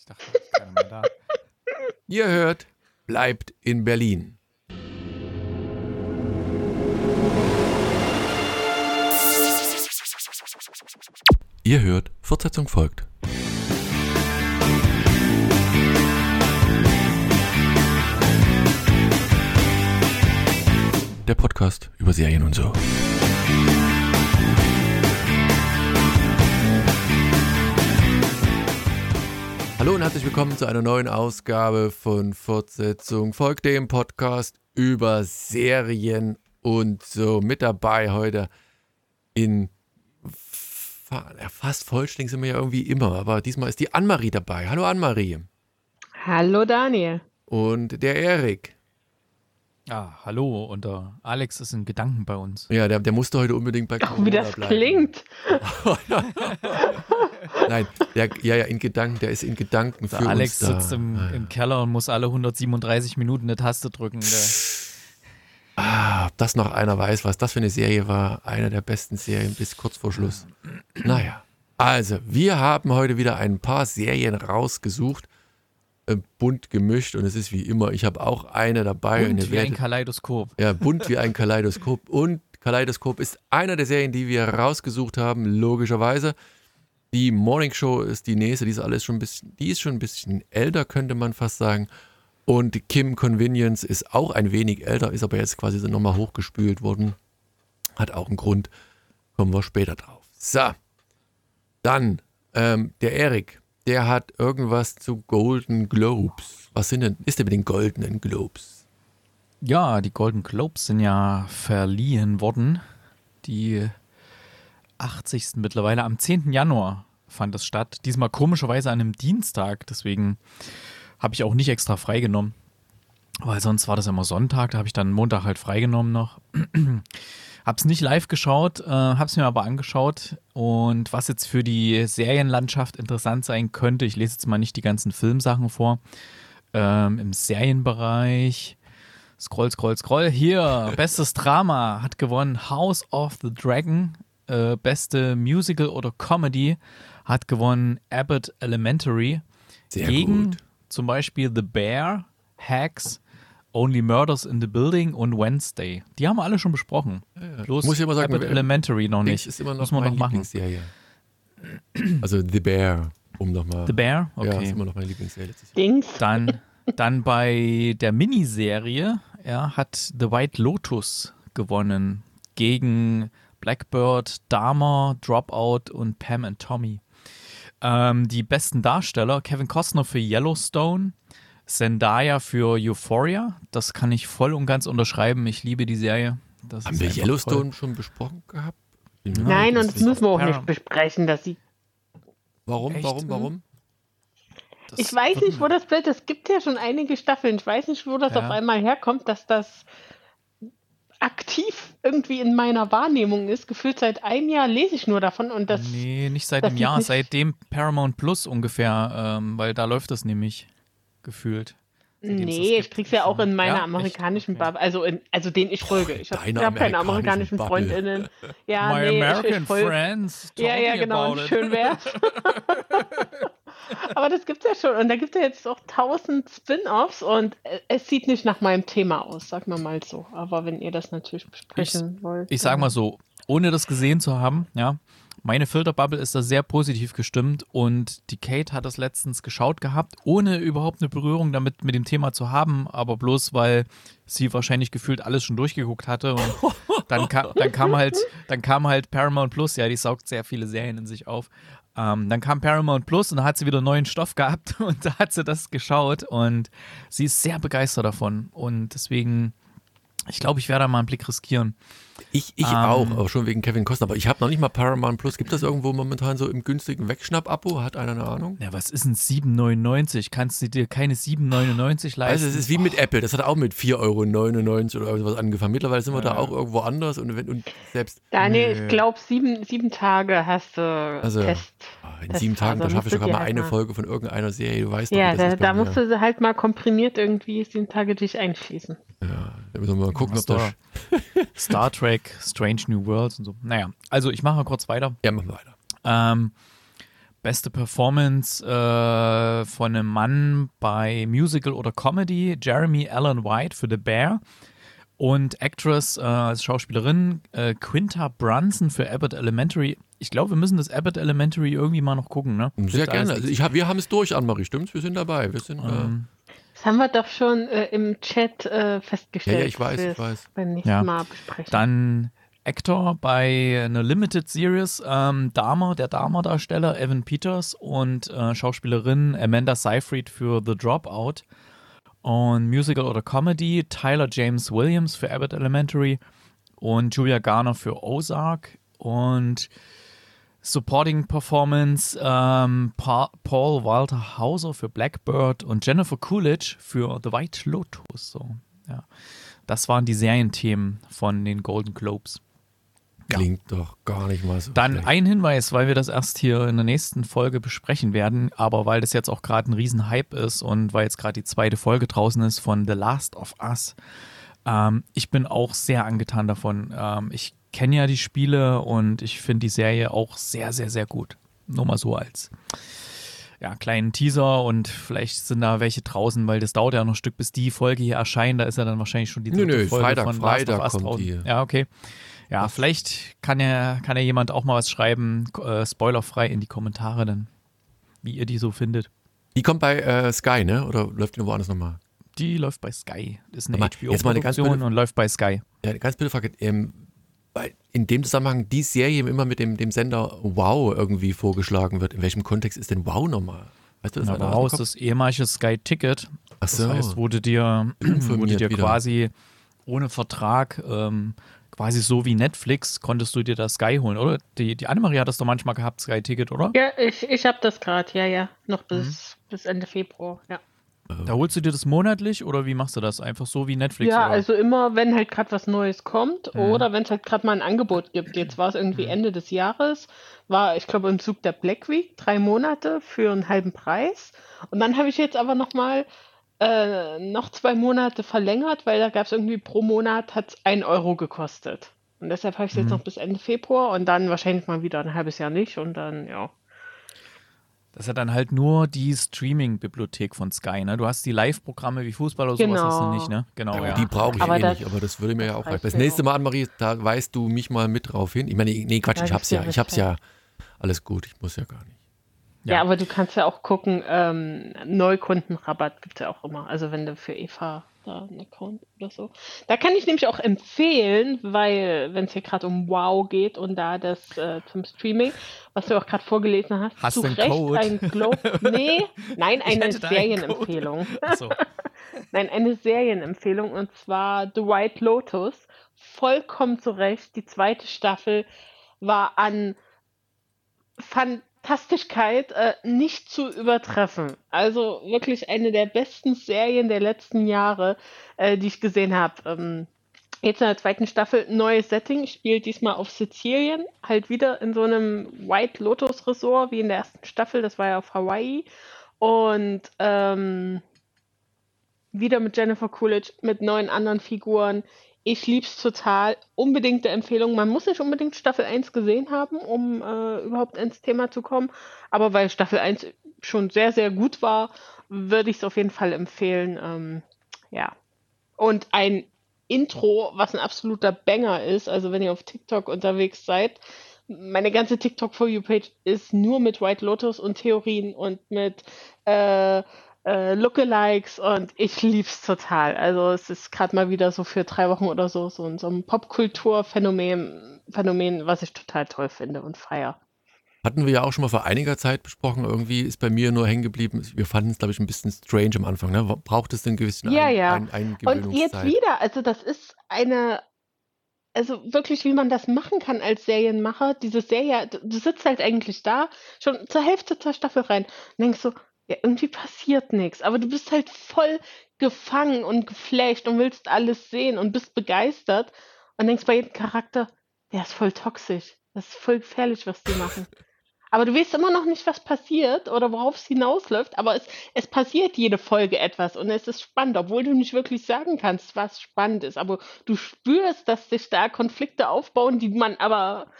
Ich dachte, ist keiner mehr da. Ihr hört, bleibt in Berlin. Ihr hört, Fortsetzung folgt. Der Podcast über Serien und so. Hallo und herzlich willkommen zu einer neuen Ausgabe von Fortsetzung folgt dem Podcast über Serien und so. Mit dabei heute in fast vollständig sind wir ja irgendwie immer, aber diesmal ist die Annemarie dabei. Hallo Annemarie. Hallo Daniel. Und der Erik. Ah, hallo, und der Alex ist in Gedanken bei uns. Ja, der, der musste heute unbedingt bei Ach, Corona wie das bleiben. klingt. Nein, der, ja, ja, in Gedanken, der ist in Gedanken für Der Alex uns da. sitzt im, ja. im Keller und muss alle 137 Minuten eine Taste drücken. Der, Ah, ob das noch einer weiß, was das für eine Serie war. Eine der besten Serien bis kurz vor Schluss. Naja, also, wir haben heute wieder ein paar Serien rausgesucht, äh, bunt gemischt und es ist wie immer, ich habe auch eine dabei. ihr wie ein Kaleidoskop. ja, bunt wie ein Kaleidoskop. Und Kaleidoskop ist einer der Serien, die wir rausgesucht haben, logischerweise. Die Morning Show ist die nächste, die ist alles schon ein bisschen, die ist schon ein bisschen älter, könnte man fast sagen. Und Kim Convenience ist auch ein wenig älter, ist aber jetzt quasi so nochmal hochgespült worden. Hat auch einen Grund. Kommen wir später drauf. So. Dann, ähm, der Erik, der hat irgendwas zu Golden Globes. Was sind denn, ist denn mit den Goldenen Globes? Ja, die Golden Globes sind ja verliehen worden. Die 80. mittlerweile. Am 10. Januar fand es statt. Diesmal komischerweise an einem Dienstag. Deswegen habe ich auch nicht extra freigenommen. Weil sonst war das immer Sonntag. Da habe ich dann Montag halt freigenommen noch. Hab's nicht live geschaut, äh, hab's mir aber angeschaut. Und was jetzt für die Serienlandschaft interessant sein könnte, ich lese jetzt mal nicht die ganzen Filmsachen vor. Ähm, Im Serienbereich. Scroll, scroll, scroll. Hier, bestes Drama hat gewonnen House of the Dragon. Äh, beste Musical oder Comedy hat gewonnen Abbott Elementary. Sehr gegen gut. zum Beispiel The Bear, Hacks, Only Murders in the Building und Wednesday. Die haben wir alle schon besprochen. Bloß Muss ich immer sagen, Elementary noch nicht. ist immer noch Muss man meine noch machen. Lieblingsserie. Also The Bear, um nochmal. The Bear? Ja, ist Okay. immer noch meine Lieblingsserie letztes Jahr. Dings. Dann, dann bei der Miniserie ja, hat The White Lotus gewonnen gegen Blackbird, Dahmer, Dropout und Pam and Tommy. Ähm, die besten Darsteller, Kevin Costner für Yellowstone, Zendaya für Euphoria. Das kann ich voll und ganz unterschreiben. Ich liebe die Serie. Das Haben ist wir Yellowstone toll. schon besprochen gehabt? Mir Nein, nicht und das müssen wir auch nicht besprechen. Dass sie Warum, Echt? warum, warum? Das ich weiß nicht, wo das bleibt. Es gibt ja schon einige Staffeln. Ich weiß nicht, wo das Ja. auf einmal herkommt, dass das aktiv irgendwie in meiner Wahrnehmung ist. Gefühlt seit einem Jahr lese ich nur davon und das. Nee, nicht seit das einem Jahr, seitdem Paramount Plus ungefähr, ähm, weil da läuft das nämlich gefühlt. Nee, ich krieg's ja auch in meiner Ja, amerikanischen Okay. Bubble, also in, also den ich folge. Ich habe hab keine amerikanischen Bubble. Freundinnen. Ja, My nee, ich, American ich folge. Friends. Ja, ja, genau. schön wär's. Aber das gibt's ja schon. Und da gibt es ja jetzt auch tausend Spin-offs und äh, es sieht nicht nach meinem Thema aus, sag mal mal so. Aber wenn ihr das natürlich besprechen wollt. Ich sag mal so, ohne das gesehen zu haben, ja, meine Filterbubble ist da sehr positiv gestimmt und die Kate hat das letztens geschaut gehabt, ohne überhaupt eine Berührung damit mit dem Thema zu haben, aber bloß weil sie wahrscheinlich gefühlt alles schon durchgeguckt hatte und dann kam, dann kam halt, dann kam halt Paramount Plus, ja, die saugt sehr viele Serien in sich auf. Ähm, dann kam Paramount Plus und da hat sie wieder neuen Stoff gehabt und da hat sie das geschaut und sie ist sehr begeistert davon und deswegen, ich glaube, ich werde da mal einen Blick riskieren. Ich, ich Ähm. auch, aber schon wegen Kevin Costner. Aber ich habe noch nicht mal Paramount Plus. Gibt das irgendwo momentan so im günstigen Wegschnapp-Abo? Hat einer eine Ahnung? Ja, was ist ein 7,99? Kannst du dir keine 7,99 leisten? Also es ist wie mit Apple, das hat auch mit 4,99 Euro oder irgendwas angefangen. Mittlerweile sind wir da Ja. auch irgendwo anders und, wenn, und selbst Daniel, Nö. ich glaube, sieben, sieben Tage hast du Also, Test. In Das sieben Tagen, da schaffe ich sogar mal halt eine mal- Folge von irgendeiner Serie. Du weißt doch, Ja, das da, da musst du halt mal komprimiert irgendwie sieben Tage dich einschließen. Ja, da müssen wir mal gucken, ob das... da? Star Trek, Strange New Worlds und so. Naja, also ich mache mal kurz weiter. Ja, machen wir weiter. Ähm, Beste Performance äh, von einem Mann bei Musical oder Comedy, Jeremy Allen White für The Bear. Und Actress äh, als Schauspielerin äh, Quinta Brunson für Abbott Elementary. Ich glaube, wir müssen das Abbott Elementary irgendwie mal noch gucken, ne? Sehr gerne. Also ich hab, wir haben es durch, Annemarie, stimmt's? Wir sind dabei. Wir sind, ähm, das haben wir doch schon äh, im Chat äh, festgestellt. Ja, ja, ich weiß, ich weiß. Beim nächsten Ja. Mal besprechen. Dann Actor bei einer Limited Series, ähm, Dahmer, der Dahmer-Darsteller Evan Peters und äh, Schauspielerin Amanda Seyfried für The Dropout. Und Musical oder Comedy Tyler James Williams für Abbott Elementary und Julia Garner für Ozark. Und Supporting Performance ähm, pa Paul Walter Hauser für Blackbird und Jennifer Coolidge für The White Lotus. So, ja. Das waren die Serienthemen von den Golden Globes. Klingt doch gar nicht mal so Dann schlecht. ein Hinweis, weil wir das erst hier in der nächsten Folge besprechen werden, aber weil das jetzt auch gerade ein Riesenhype ist und weil jetzt gerade die zweite Folge draußen ist von The Last of Us. Ähm, ich bin auch sehr angetan davon. Ähm, ich kenne ja die Spiele und ich finde die Serie auch sehr, sehr, sehr gut. Nur mal so als ja, kleinen Teaser und vielleicht sind da welche draußen, weil das dauert ja noch ein Stück, bis die Folge hier erscheint. Da ist ja dann wahrscheinlich schon die Nö, dritte nö, Folge Freitag, von Freitag Last of Us kommt draußen. die. Ja, okay. Ja, vielleicht kann ja, kann ja jemand auch mal was schreiben, äh, spoilerfrei in die Kommentare dann, wie ihr die so findet. Die kommt bei äh, Sky, ne? Oder läuft die woanders nochmal? Die läuft bei Sky. Ist eine Aber jetzt mal eine ganz HBO-Produktion und läuft bei Sky. Ja, eine ganz blöde Frage. Ähm, in dem Zusammenhang die Serie immer mit dem, dem Sender Wow irgendwie vorgeschlagen wird. In welchem Kontext ist denn Wow nochmal? Weißt du das? Na, daraus Kopf? das ehemalige Sky Ticket. Ach Das so. heißt, wurde dir, wurde dir wieder. quasi ohne Vertrag, ähm, quasi so wie Netflix, konntest du dir das Sky holen, oder? Die, die Annemarie hat das doch manchmal gehabt, Sky Ticket, oder? ja, ich, ich habe das gerade, ja, ja. Noch bis, Mhm. bis Ende Februar, ja. Da holst du dir das monatlich oder wie machst du das? Einfach so wie Netflix? Ja, oder? also immer, wenn halt gerade was Neues kommt Mhm. oder wenn es halt gerade mal ein Angebot gibt. Jetzt war es irgendwie Ende des Jahres, war, ich glaube, im Zug der Black Week, drei Monate für einen halben Preis. Und dann habe ich jetzt aber nochmal äh, noch zwei Monate verlängert, weil da gab es irgendwie pro Monat hat es ein Euro gekostet. Und deshalb habe ich es Mhm. jetzt noch bis Ende Februar und dann wahrscheinlich mal wieder ein halbes Jahr nicht und dann, ja. Das ist ja dann halt nur die Streaming-Bibliothek von Sky, ne? Du hast die Live-Programme wie Fußball oder sowas hast du Genau. nicht, ne? Genau, ja. Die brauche ich Aber eh nicht, aber das würde mir ja auch reichen. Das nächste. Mal, Annemarie, da weist du mich mal mit drauf hin. Ich meine, nee, Quatsch, ich hab's ja ja, ich hab's ja. Alles gut, ich muss ja gar nicht. Ja, Ja. aber du kannst ja auch gucken, ähm, Neukundenrabatt gibt es ja auch immer. Also wenn du für Eva da einen Account oder so. Da kann ich nämlich auch empfehlen, weil wenn es hier gerade um Wow geht und da das äh, zum Streaming, was du auch gerade vorgelesen hast, Hast zu Recht Code? ein Globe. Nee, nein, eine Serienempfehlung. Achso. Nein, eine Serienempfehlung und zwar The White Lotus. Vollkommen zu Recht. Die zweite Staffel war an Fantastischkeit äh, nicht zu übertreffen. Also wirklich eine der besten Serien der letzten Jahre, äh, die ich gesehen habe. Ähm, jetzt in der zweiten Staffel neues Setting, spielt diesmal auf Sizilien, halt wieder in so einem White Lotus Resort wie in der ersten Staffel, das war ja auf Hawaii. Und ähm, wieder mit Jennifer Coolidge, mit neun anderen Figuren. Ich lieb's total. Unbedingte Empfehlung. Man muss nicht unbedingt Staffel 1 gesehen haben, um äh, überhaupt ins Thema zu kommen. Aber weil Staffel 1 schon sehr, sehr gut war, würde ich es auf jeden Fall empfehlen. Ähm, ja. Und ein Intro, was ein absoluter Banger ist. Also wenn ihr auf TikTok unterwegs seid, meine ganze TikTok For You Page ist nur mit White Lotus und Theorien und mit äh, äh, Lookalikes und ich lieb's total. Also es ist gerade mal wieder so für drei Wochen oder so so, ein- so ein Popkulturphänomen, Phänomen, was ich total toll finde und feier. Hatten wir ja auch schon mal vor einiger Zeit besprochen. Irgendwie ist bei mir nur hängen geblieben. Wir fanden es, glaube ich, ein bisschen strange am Anfang. Ne? Braucht es einen gewissen Ja, ein, ja. ein, Und Eingewöhnungszeit? jetzt wieder, also das ist eine, also wirklich, wie man das machen kann als Serienmacher. Diese Serie, du, du sitzt halt eigentlich da, schon zur Hälfte zur Staffel rein und denkst so, ja, irgendwie passiert nichts. Aber du bist halt voll gefangen und geflasht und willst alles sehen und bist begeistert und denkst bei jedem Charakter, der ist voll toxisch. Das ist voll gefährlich, was die machen. Aber du weißt immer noch nicht, was passiert oder worauf es hinausläuft, aber es, es passiert jede Folge etwas und es ist spannend, obwohl du nicht wirklich sagen kannst, was spannend ist. Aber du spürst, dass sich da Konflikte aufbauen, die man aber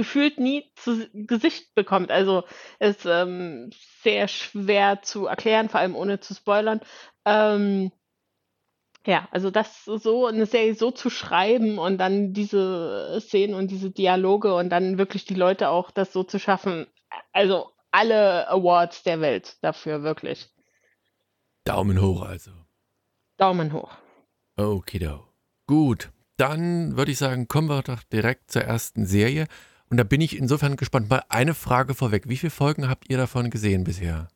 gefühlt nie zu Gesicht bekommt. Also ist ähm, sehr schwer zu erklären, vor allem ohne zu spoilern. Ähm, ja, also das so eine Serie so zu schreiben und dann diese Szenen und diese Dialoge und dann wirklich die Leute auch das so zu schaffen. Also alle Awards der Welt dafür, wirklich. Daumen hoch also. Daumen hoch. Okido. Gut, dann würde ich sagen, kommen wir doch direkt zur ersten Serie. Und da bin ich insofern gespannt. Mal eine Frage vorweg. Wie viele Folgen habt ihr davon gesehen bisher?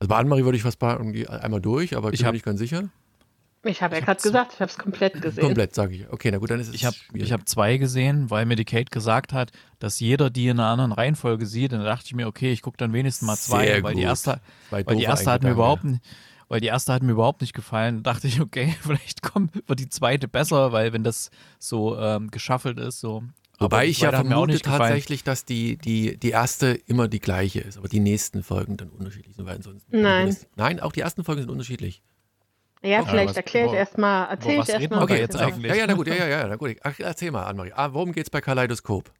Also bei Annemarie würde ich fast irgendwie einmal durch, aber ich, bin mir nicht ganz sicher. Ich habe ja Ich gerade gesagt, ich habe es komplett gesehen. Komplett, sage ich. Okay, na gut, dann ist es Ich habe hab zwei gesehen, weil mir die Kate gesagt hat, dass jeder die in einer anderen Reihenfolge sieht. Und da dachte ich mir, okay, ich gucke dann wenigstens mal zwei, Sehr weil die gut. erste, Zwei weil die erste hat mir überhaupt nicht, weil die erste hat mir überhaupt nicht gefallen. Da dachte ich, okay, vielleicht kommt, wird die zweite besser, weil wenn das so ähm, geschaffelt ist, so. Wobei Aber ich ja vermute gefallen. tatsächlich, dass die, die, die erste immer die gleiche ist, aber die nächsten Folgen dann unterschiedlich sind, weil ansonsten. Nein. Nein, auch die ersten Folgen sind unterschiedlich. Ja, Okay, vielleicht ich erstmal, erzähle was ich reden erstmal. Okay, jetzt eigentlich? Ja, ja, na gut, ja, ja, ja, na gut. Ach, erzähl mal, Annemarie. Ah, worum geht's bei Kaleidoskop?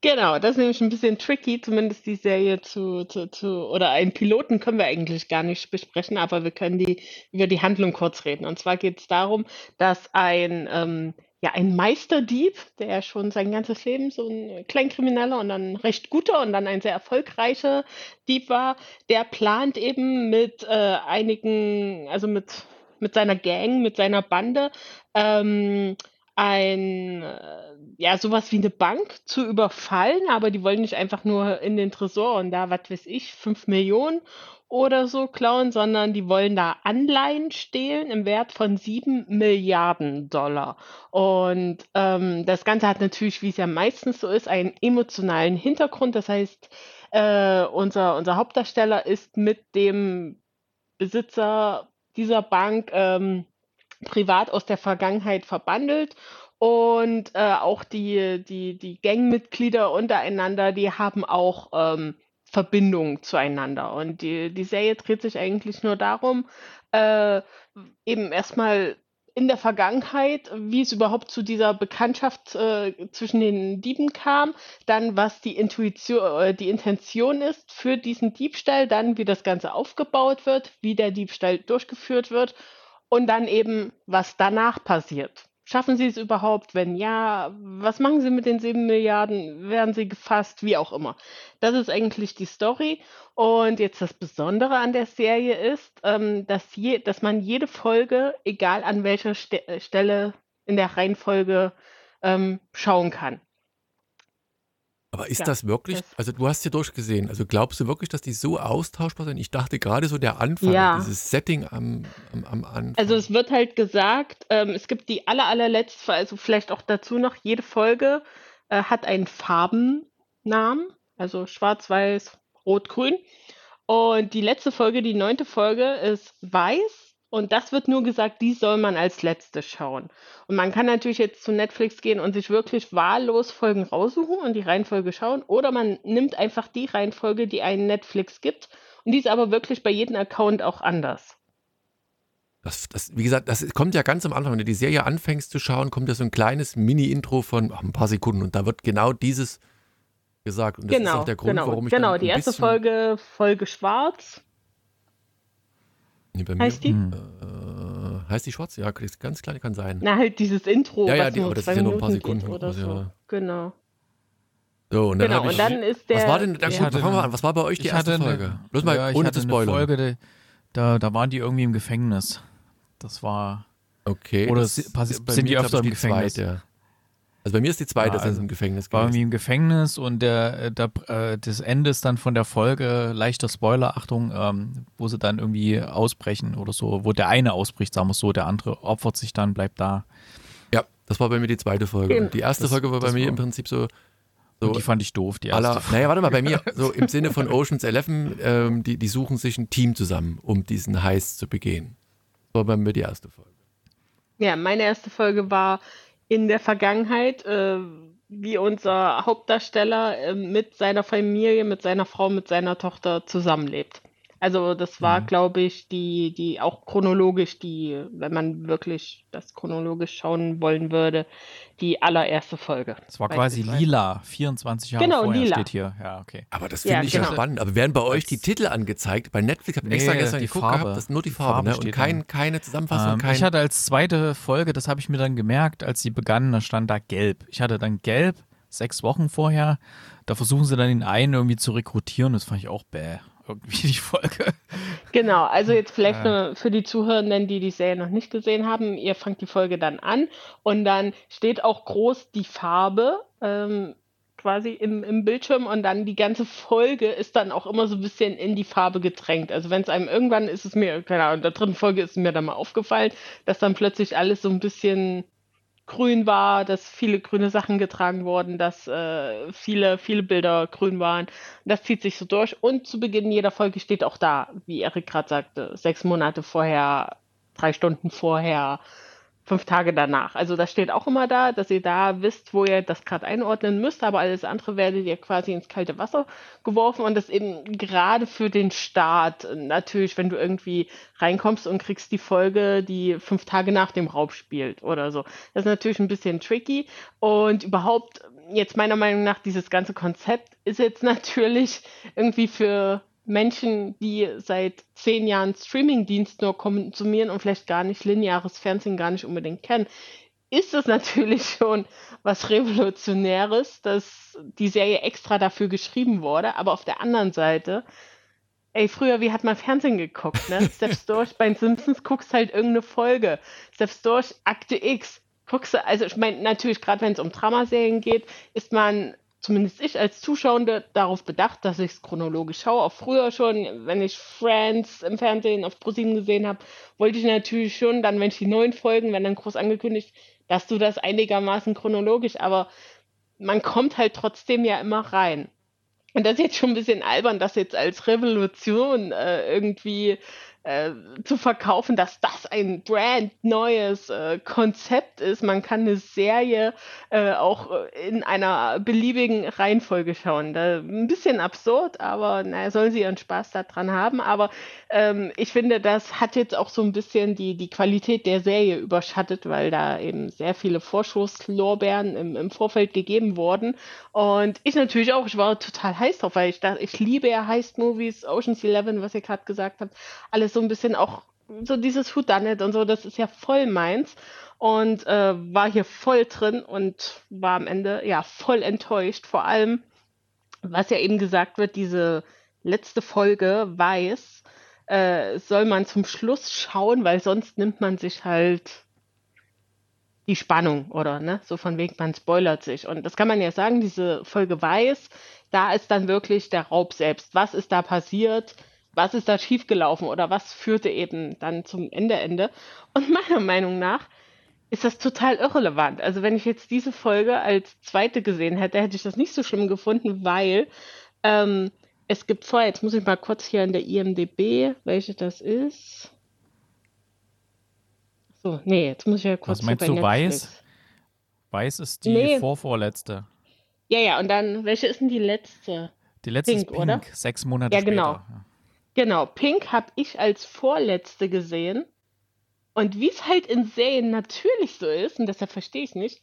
Genau, das ist nämlich ein bisschen tricky, zumindest die Serie zu, zu, zu, oder einen Piloten können wir eigentlich gar nicht besprechen, aber wir können die über die Handlung kurz reden. Und zwar geht es darum, dass ein, ähm, ja, ein Meisterdieb, der schon sein ganzes Leben so ein Kleinkrimineller und dann recht guter und dann ein sehr erfolgreicher Dieb war, der plant eben mit äh, einigen, also mit, mit seiner Gang, mit seiner Bande, ähm, ein, äh, ja, sowas wie eine Bank zu überfallen, aber die wollen nicht einfach nur in den Tresor und da, was weiß ich, 5 Millionen oder so klauen, sondern die wollen da Anleihen stehlen im Wert von 7 Milliarden Dollar. Und ähm, das Ganze hat natürlich, wie es ja meistens so ist, einen emotionalen Hintergrund. Das heißt, äh, unser, unser Hauptdarsteller ist mit dem Besitzer dieser Bank ähm, privat aus der Vergangenheit verbandelt. Und äh, auch die, die, die Gangmitglieder untereinander, die haben auch ähm, Verbindungen zueinander. Und die, die Serie dreht sich eigentlich nur darum, äh, eben erstmal in der Vergangenheit, wie es überhaupt zu dieser Bekanntschaft äh, zwischen den Dieben kam, dann was die Intuition, äh, die Intention ist für diesen Diebstahl, dann wie das Ganze aufgebaut wird, wie der Diebstahl durchgeführt wird und dann eben, was danach passiert. Schaffen Sie es überhaupt? Wenn ja, was machen Sie mit den sieben Milliarden? Werden Sie gefasst? Wie auch immer. Das ist eigentlich die Story. Und jetzt das Besondere an der Serie ist, ähm, dass, je, dass man jede Folge, egal an welcher Ste äh, Stelle in der Reihenfolge, ähm, schauen kann. Aber ist Ja, das wirklich, das- also du hast ja durchgesehen, also glaubst du wirklich, dass die so austauschbar sind? Ich dachte gerade so der Anfang, Ja. dieses Setting am, am, am Anfang. Also es wird halt gesagt, ähm, es gibt die aller, allerletzte, also vielleicht auch dazu noch, jede Folge äh, hat einen Farbennamen, also schwarz, weiß, rot, grün. Und die letzte Folge, die neunte Folge, ist weiß. Und das wird nur gesagt, die soll man als letzte schauen. Und man kann natürlich jetzt zu Netflix gehen und sich wirklich wahllos Folgen raussuchen und die Reihenfolge schauen. Oder man nimmt einfach die Reihenfolge, die einen Netflix gibt. Und die ist aber wirklich bei jedem Account auch anders. Das, das, wie gesagt, das kommt ja ganz am Anfang, wenn du die Serie anfängst zu schauen, kommt ja so ein kleines Mini-Intro von ach, ein paar Sekunden und da wird genau dieses gesagt. Und das ist genau, auch der Grund, genau, warum ich genau. Die erste Folge, Folge Schwarz, Nee, bei mir, heißt die? Hm. Äh, heißt die schwarz? Ja, das ganz kleine kann sein. Na, halt dieses Intro, Ja, ja, was die- nur aber das ist ja nur ein paar Sekunden oder so. ja. Genau. So, und dann genau, ich, und dann ist der. was war denn, dann gut, hatte fangen wir eine- an. Was war bei euch die erste hatte Folge? Eine, Bloß mal ja, ich ohne hatte zu eine spoilern. Folge, die, da, da waren die irgendwie im Gefängnis. Das war. Okay. Oder sind die öfter im Gefängnis? Zweite. Also bei mir ist die zweite, Ja, also im Gefängnis war irgendwie gewesen. im Gefängnis und der, äh, der, äh, das Ende ist dann von der Folge, leichter Spoiler, Achtung, ähm, wo sie dann irgendwie ausbrechen oder so, wo der eine ausbricht, sagen wir es so, der andere opfert sich dann, bleibt da. Ja, das war bei mir die zweite Folge. Und die erste Das- Folge war bei mir war- im Prinzip so, so Und die fand ich doof, die aller, erste. naja, warte mal, bei mir, so im Sinne von Oceans 11, ähm, die, die suchen sich ein Team zusammen, um diesen Heist zu begehen. Das war bei mir die erste Folge. Ja, meine erste Folge war in der Vergangenheit, äh, wie unser Hauptdarsteller äh, mit seiner Familie, mit seiner Frau, mit seiner Tochter zusammenlebt. Also das war, Mhm. glaube ich, die, die auch chronologisch, die, wenn man wirklich das chronologisch schauen wollen würde, die allererste Folge. Es war quasi lila, 24 Jahre Genau, vorher lila. steht hier. Ja, okay. Aber das Ja, finde ich ja genau. spannend. Aber werden bei euch die Das- Titel angezeigt? Bei Netflix habe ich Nee, extra gestern die geguckt Farbe. gehabt, das ist nur die Die Farbe, Farbe ne? Und kein, keine Zusammenfassung, Ähm, kein. ich hatte als zweite Folge, das habe ich mir dann gemerkt, als sie begannen, da stand da gelb. Ich hatte dann gelb, sechs Wochen vorher. Da versuchen sie dann den einen irgendwie zu rekrutieren. Das fand ich auch bäh. Irgendwie die Folge. Genau, also jetzt vielleicht nur für die Zuhörenden, die die Serie noch nicht gesehen haben, ihr fangt die Folge dann an und dann steht auch groß die Farbe ähm, quasi im, im Bildschirm und dann die ganze Folge ist dann auch immer so ein bisschen in die Farbe gedrängt. Also wenn es einem irgendwann ist es mir, keine Ahnung, in der dritten Folge ist mir dann mal aufgefallen, dass dann plötzlich alles so ein bisschen grün war, dass viele grüne Sachen getragen wurden, dass äh, viele, viele Bilder grün waren. Das zieht sich so durch. Und zu Beginn jeder Folge steht auch da, wie Erik gerade sagte, sechs Monate vorher, drei Stunden vorher, fünf Tage danach. Also das steht auch immer da, dass ihr da wisst, wo ihr das gerade einordnen müsst, aber alles andere werdet ihr quasi ins kalte Wasser geworfen und das eben gerade für den Start. Natürlich, wenn du irgendwie reinkommst und kriegst die Folge, die fünf Tage nach dem Raub spielt oder so. Das ist natürlich ein bisschen tricky und überhaupt jetzt meiner Meinung nach dieses ganze Konzept ist jetzt natürlich irgendwie für Menschen, die seit zehn Jahren Streamingdienst nur konsumieren und vielleicht gar nicht lineares Fernsehen gar nicht unbedingt kennen, ist es natürlich schon was Revolutionäres, dass die Serie extra dafür geschrieben wurde. Aber auf der anderen Seite, ey, früher, wie hat man Fernsehen geguckt, ne? Selbst durch bei den Simpsons guckst halt irgendeine Folge. Selbst durch Akte X guckst du, also ich meine, natürlich, gerade wenn es um Dramaserien geht, ist man zumindest ich als Zuschauende darauf bedacht, dass ich es chronologisch schaue. Auch früher schon, wenn ich Friends im Fernsehen auf ProSieben gesehen habe, wollte ich natürlich schon, dann, wenn ich die neuen Folgen, wenn dann groß angekündigt, dass du das einigermaßen chronologisch, aber man kommt halt trotzdem ja immer rein. Und das ist jetzt schon ein bisschen albern, das jetzt als Revolution äh, irgendwie äh, zu verkaufen, dass das ein brand neues äh, Konzept ist. Man kann eine Serie äh, auch äh, in einer beliebigen Reihenfolge schauen. Da, ein bisschen absurd, aber naja, sollen sie ihren Spaß daran haben. Aber ähm, ich finde, das hat jetzt auch so ein bisschen die, die Qualität der Serie überschattet, weil da eben sehr viele Vorschusslorbeeren im, im Vorfeld gegeben wurden. Und ich natürlich auch, ich war total heiß drauf, weil ich dachte, ich liebe ja Heist-Movies, Ocean's Eleven, was ihr gerade gesagt habt, alles so ein bisschen auch so dieses Whodunit und so, das ist ja voll meins. Und äh, war hier voll drin und war am Ende ja voll enttäuscht. Vor allem, was ja eben gesagt wird, diese letzte Folge weiß, äh, soll man zum Schluss schauen, weil sonst nimmt man sich halt die Spannung, oder? Ne? So von wegen, man spoilert sich. Und das kann man ja sagen, diese Folge weiß, da ist dann wirklich der Raub selbst. Was ist da passiert? Was ist da schiefgelaufen? Oder was führte eben dann zum Ende, Ende? Und meiner Meinung nach ist das total irrelevant. Also wenn ich jetzt diese Folge als zweite gesehen hätte, hätte ich das nicht so schlimm gefunden, weil ähm, es gibt vorher, jetzt muss ich mal kurz hier in der IMDB, welche das ist. So, nee, jetzt muss ich ja kurz Was meinst du, Weiß? Weiß ist die Nee. vorvorletzte. Ja, ja, und dann, welche ist denn die letzte? Die letzte Pink, ist Pink, oder? sechs Monate Ja, später. genau. Ja. Genau, Pink habe ich als vorletzte gesehen. Und wie es halt in Serien natürlich so ist, und deshalb verstehe ich nicht,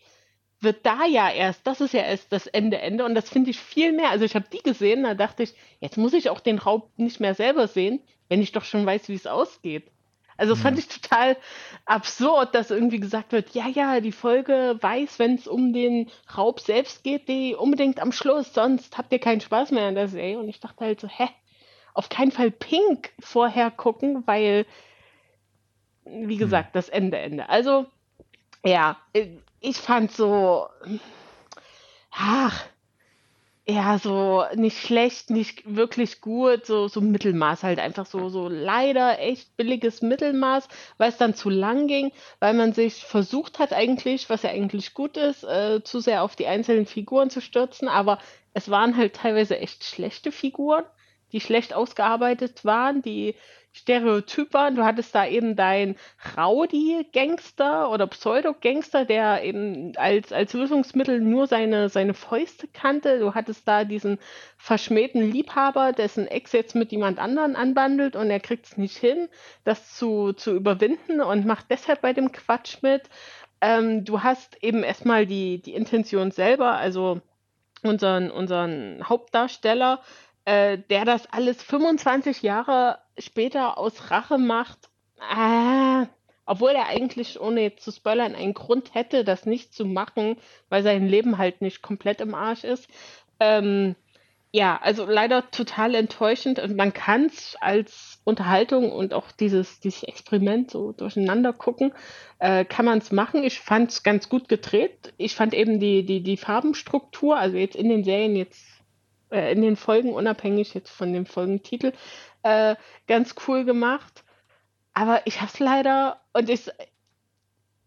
wird da ja erst, das ist ja erst das Ende, Ende. Und das finde ich viel mehr. Also ich habe die gesehen, da dachte ich, jetzt muss ich auch den Raub nicht mehr selber sehen, wenn ich doch schon weiß, wie es ausgeht. Also das fand ich total absurd, dass irgendwie gesagt wird, ja, ja, die Folge weiß, wenn es um den Raub selbst geht, die unbedingt am Schluss, sonst habt ihr keinen Spaß mehr an der Serie. Und ich dachte halt so, hä? Auf keinen Fall Pink vorher gucken, weil, wie gesagt, das Ende, Ende. Also, ja, ich fand so, ach, ja, so nicht schlecht, nicht wirklich gut, so, so Mittelmaß halt einfach so, so leider echt billiges Mittelmaß, weil es dann zu lang ging, weil man sich versucht hat eigentlich, was ja eigentlich gut ist, äh, zu sehr auf die einzelnen Figuren zu stürzen, aber es waren halt teilweise echt schlechte Figuren, die schlecht ausgearbeitet waren, die stereotyper. Du hattest da eben deinen Rowdy-Gangster oder Pseudo-Gangster, der eben als, als Lösungsmittel nur seine, seine Fäuste kannte. Du hattest da diesen verschmähten Liebhaber, dessen Ex jetzt mit jemand anderen anbandelt und er kriegt es nicht hin, das zu, zu überwinden und macht deshalb bei dem Quatsch mit. Ähm, du hast eben erstmal die, die Intention selber, also unseren, unseren Hauptdarsteller, äh, der das alles 25 Jahre später aus Rache macht, äh, obwohl er eigentlich, ohne jetzt zu spoilern, einen Grund hätte, das nicht zu machen, weil sein Leben halt nicht komplett im Arsch ist. Ähm, ja, also leider total enttäuschend und man kann es als Unterhaltung und auch dieses, dieses Experiment so durcheinander gucken, äh, kann man es machen. Ich fand es ganz gut gedreht. Ich fand eben die, die, die Farbenstruktur, also jetzt in den Serien jetzt äh, in den Folgen, unabhängig jetzt von dem Folgentitel, äh, ganz cool gemacht. Aber ich habe es leider, und es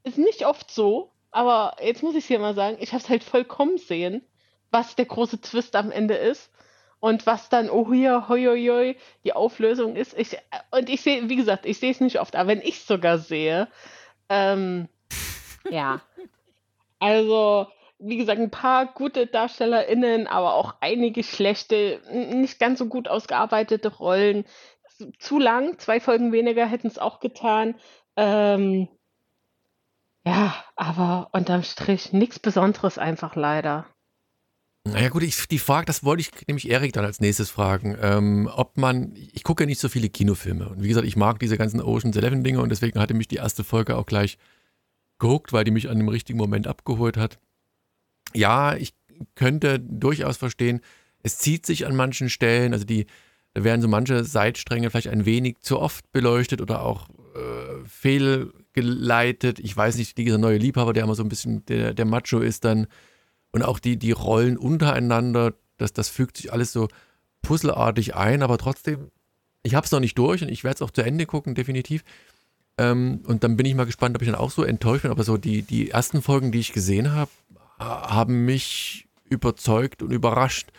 ist nicht oft so, aber jetzt muss ich es hier mal sagen, ich habe es halt vollkommen sehen, was der große Twist am Ende ist und was dann, oh hier, hoi, hoi, hoi, die Auflösung ist. Ich, und ich sehe, wie gesagt, ich sehe es nicht oft, aber wenn ich es sogar sehe, ähm, ja. Also, wie gesagt, ein paar gute DarstellerInnen, aber auch einige schlechte, nicht ganz so gut ausgearbeitete Rollen. Zu lang, zwei Folgen weniger hätten es auch getan. Ähm, ja, aber unterm Strich nichts Besonderes einfach leider. Naja gut, ich, die Frage, das wollte ich nämlich Erik dann als nächstes fragen, ähm, ob man, ich gucke ja nicht so viele Kinofilme und wie gesagt, ich mag diese ganzen Ocean's Eleven Dinge und deswegen hatte mich die erste Folge auch gleich geguckt, weil die mich an dem richtigen Moment abgeholt hat ja, ich könnte durchaus verstehen, es zieht sich an manchen Stellen, also die, da werden so manche Seitstränge vielleicht ein wenig zu oft beleuchtet oder auch äh, fehlgeleitet. Ich weiß nicht, dieser neue Liebhaber, der immer so ein bisschen der, der Macho ist dann und auch die, die Rollen untereinander, das, das fügt sich alles so puzzelartig ein, aber trotzdem, ich habe es noch nicht durch und ich werde es auch zu Ende gucken, definitiv. Ähm, und dann bin ich mal gespannt, ob ich dann auch so enttäuscht bin. Aber so die, die ersten Folgen, die ich gesehen habe, haben mich überzeugt und überrascht.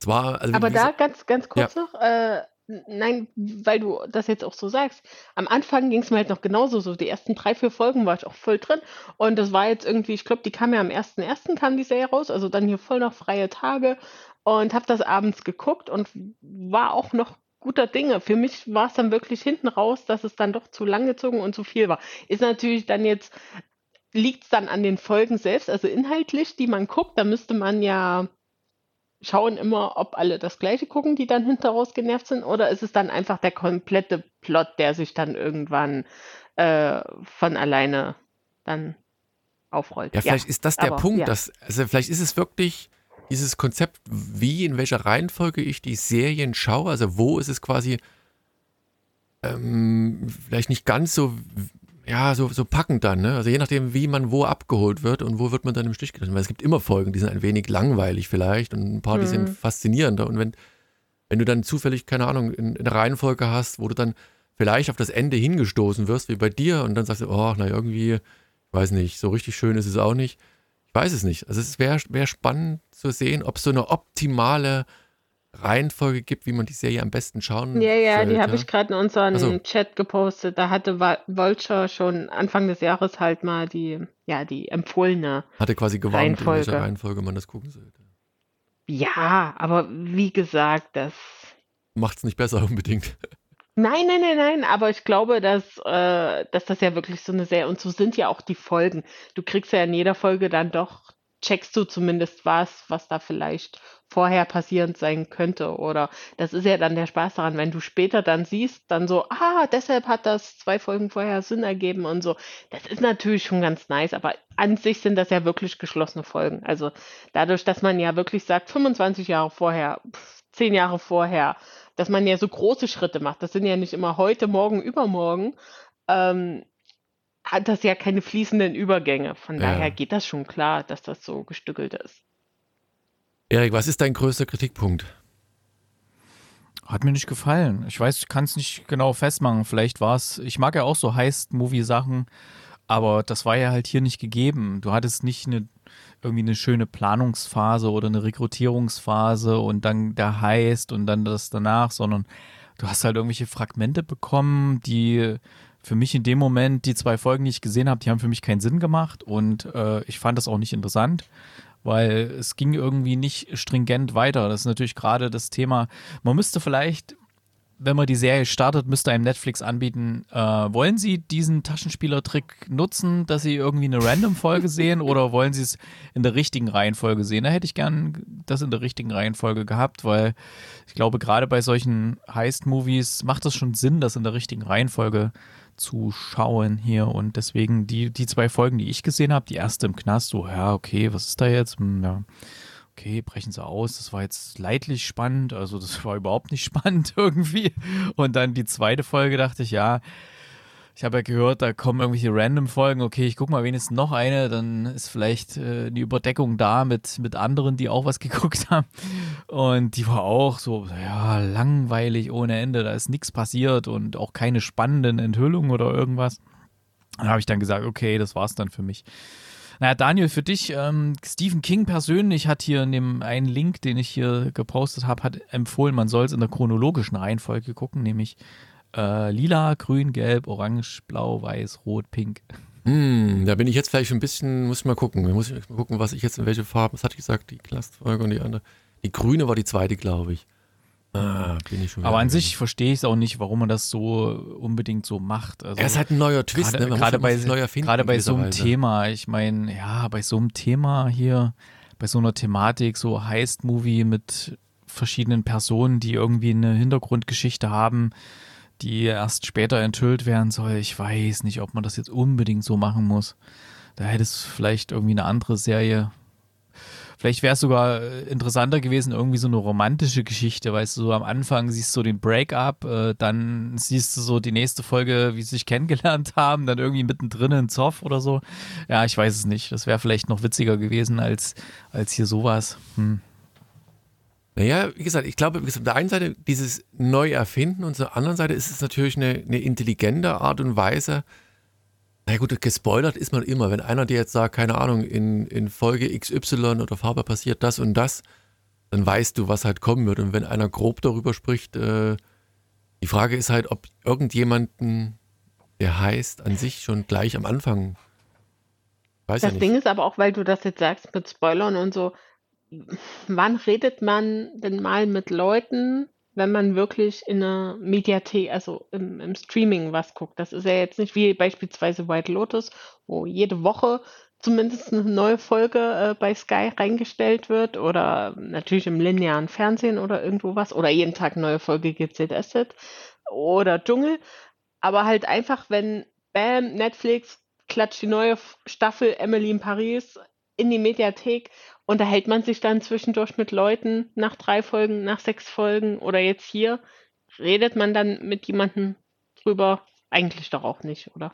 Zwar, also Aber da ganz, ganz kurz ja. noch, äh, nein, weil du das jetzt auch so sagst. Am Anfang ging es mir halt noch genauso. So die ersten drei, vier Folgen war ich auch voll drin. Und das war jetzt irgendwie, ich glaube, die kam ja am 1.1. kam die Serie raus, also dann hier voll noch freie Tage. Und habe das abends geguckt und war auch noch guter Dinge. Für mich war es dann wirklich hinten raus, dass es dann doch zu lang gezogen und zu viel war. Ist natürlich dann jetzt liegt es dann an den Folgen selbst, also inhaltlich, die man guckt? Da müsste man ja schauen immer, ob alle das gleiche gucken, die dann hinteraus genervt sind, oder ist es dann einfach der komplette Plot, der sich dann irgendwann äh, von alleine dann aufrollt. Ja, vielleicht ja, ist das der aber, Punkt, ja. dass, also vielleicht ist es wirklich dieses Konzept, wie, in welcher Reihenfolge ich die Serien schaue, also wo ist es quasi ähm, vielleicht nicht ganz so ja, so, so packend dann, ne? Also je nachdem, wie man wo abgeholt wird und wo wird man dann im Stich gelassen. Weil es gibt immer Folgen, die sind ein wenig langweilig vielleicht und ein paar, die sind mhm. faszinierender. Und wenn, wenn du dann zufällig, keine Ahnung, in, eine Reihenfolge hast, wo du dann vielleicht auf das Ende hingestoßen wirst, wie bei dir, und dann sagst du, oh, na irgendwie, ich weiß nicht, so richtig schön ist es auch nicht. Ich weiß es nicht. Also es wäre wär spannend zu sehen, ob so eine optimale Reihenfolge gibt, wie man die Serie am besten schauen Ja, ja, sollte. die habe ich gerade in unseren also, Chat gepostet. Da hatte Vulture schon Anfang des Jahres halt mal die, ja, die empfohlene Hatte quasi gewarnt, Reihenfolge. in welcher Reihenfolge man das gucken sollte. Ja, aber wie gesagt, das macht es nicht besser unbedingt. Nein, nein, nein, nein, aber ich glaube, dass, äh, dass das ja wirklich so eine Serie, und so sind ja auch die Folgen. Du kriegst ja in jeder Folge dann doch checkst du zumindest was, was da vielleicht vorher passierend sein könnte. Oder das ist ja dann der Spaß daran, wenn du später dann siehst, dann so, ah, deshalb hat das zwei Folgen vorher Sinn ergeben und so. Das ist natürlich schon ganz nice, aber an sich sind das ja wirklich geschlossene Folgen. Also dadurch, dass man ja wirklich sagt, 25 Jahre vorher, 10 Jahre vorher, dass man ja so große Schritte macht. Das sind ja nicht immer heute, morgen, übermorgen. Ähm, hat das ja keine fließenden Übergänge. Von ja. daher geht das schon klar, dass das so gestückelt ist. Erik, was ist dein größter Kritikpunkt? Hat mir nicht gefallen. Ich weiß, ich kann es nicht genau festmachen. Vielleicht war es, ich mag ja auch so Heist-Movie-Sachen, aber das war ja halt hier nicht gegeben. Du hattest nicht eine, irgendwie eine schöne Planungsphase oder eine Rekrutierungsphase und dann der Heist und dann das danach, sondern du hast halt irgendwelche Fragmente bekommen, die für mich in dem Moment, die zwei Folgen, die ich gesehen habe, die haben für mich keinen Sinn gemacht und äh, ich fand das auch nicht interessant, weil es ging irgendwie nicht stringent weiter. Das ist natürlich gerade das Thema, man müsste vielleicht wenn man die Serie startet, müsste einem Netflix anbieten, äh, wollen Sie diesen Taschenspielertrick nutzen, dass Sie irgendwie eine Random-Folge sehen oder wollen Sie es in der richtigen Reihenfolge sehen? Da hätte ich gern das in der richtigen Reihenfolge gehabt, weil ich glaube, gerade bei solchen Heist-Movies macht es schon Sinn, das in der richtigen Reihenfolge zu schauen hier und deswegen die, die zwei Folgen, die ich gesehen habe, die erste im Knast, so, ja, okay, was ist da jetzt? Hm, ja okay, brechen sie aus. Das war jetzt leidlich spannend, also das war überhaupt nicht spannend irgendwie. Und dann die zweite Folge dachte ich, ja, ich habe ja gehört, da kommen irgendwelche Random-Folgen. Okay, ich gucke mal wenigstens noch eine, dann ist vielleicht äh, die Überdeckung da mit, mit anderen, die auch was geguckt haben. Und die war auch so, ja, langweilig ohne Ende. Da ist nichts passiert und auch keine spannenden Enthüllungen oder irgendwas. Dann habe ich dann gesagt, okay, das war's dann für mich. Naja, Daniel, für dich, ähm, Stephen King persönlich hat hier in dem einen Link, den ich hier gepostet habe, hat empfohlen, man soll es in der chronologischen Reihenfolge gucken, nämlich äh, lila, grün, gelb, orange, blau, weiß, rot, pink. Hm, da bin ich jetzt vielleicht ein bisschen, muss ich mal gucken. Muss ich mal gucken, was ich jetzt in welche Farben, was hatte ich gesagt, die Clusterfolge und die andere. Die grüne war die zweite, glaube ich. Ah, bin ich schon Aber an sich verstehe ich es auch nicht, warum man das so unbedingt so macht. Also, er ist halt ein neuer Twist, gerade, ne? Man gerade bei, gerade bei so einem Weise. Thema, ich meine, ja, bei so einem Thema hier, bei so einer Thematik, so Heist-Movie mit verschiedenen Personen, die irgendwie eine Hintergrundgeschichte haben, die erst später enthüllt werden soll. Ich weiß nicht, ob man das jetzt unbedingt so machen muss. Da hätte es vielleicht irgendwie eine andere Serie Vielleicht wäre es sogar äh, interessanter gewesen, irgendwie so eine romantische Geschichte, weißt du, so am Anfang siehst du den Break-up, äh, dann siehst du so die nächste Folge, wie sie sich kennengelernt haben, dann irgendwie mittendrin ein Zoff oder so. Ja, ich weiß es nicht. Das wäre vielleicht noch witziger gewesen als, als hier sowas. Hm. Naja, wie gesagt, ich glaube, auf der einen Seite dieses Neuerfinden und auf der anderen Seite ist es natürlich eine, eine intelligente Art und Weise, na gut, gespoilert ist man immer. Wenn einer dir jetzt sagt, keine Ahnung, in, in Folge XY oder Farbe passiert das und das, dann weißt du, was halt kommen wird. Und wenn einer grob darüber spricht, äh, die Frage ist halt, ob irgendjemanden, der heißt, an sich schon gleich am Anfang. Weiß das ja Ding ist aber auch, weil du das jetzt sagst mit Spoilern und so, wann redet man denn mal mit Leuten, wenn man wirklich in einer Mediathek, also im, im Streaming was guckt. Das ist ja jetzt nicht wie beispielsweise White Lotus, wo jede Woche zumindest eine neue Folge äh, bei Sky reingestellt wird oder natürlich im linearen Fernsehen oder irgendwo was oder jeden Tag neue Folge GZSZ oder Dschungel. Aber halt einfach, wenn Bam, Netflix klatscht die neue Staffel Emily in Paris in die Mediathek unterhält man sich dann zwischendurch mit Leuten nach drei Folgen, nach sechs Folgen oder jetzt hier? Redet man dann mit jemandem drüber? Eigentlich doch auch nicht, oder?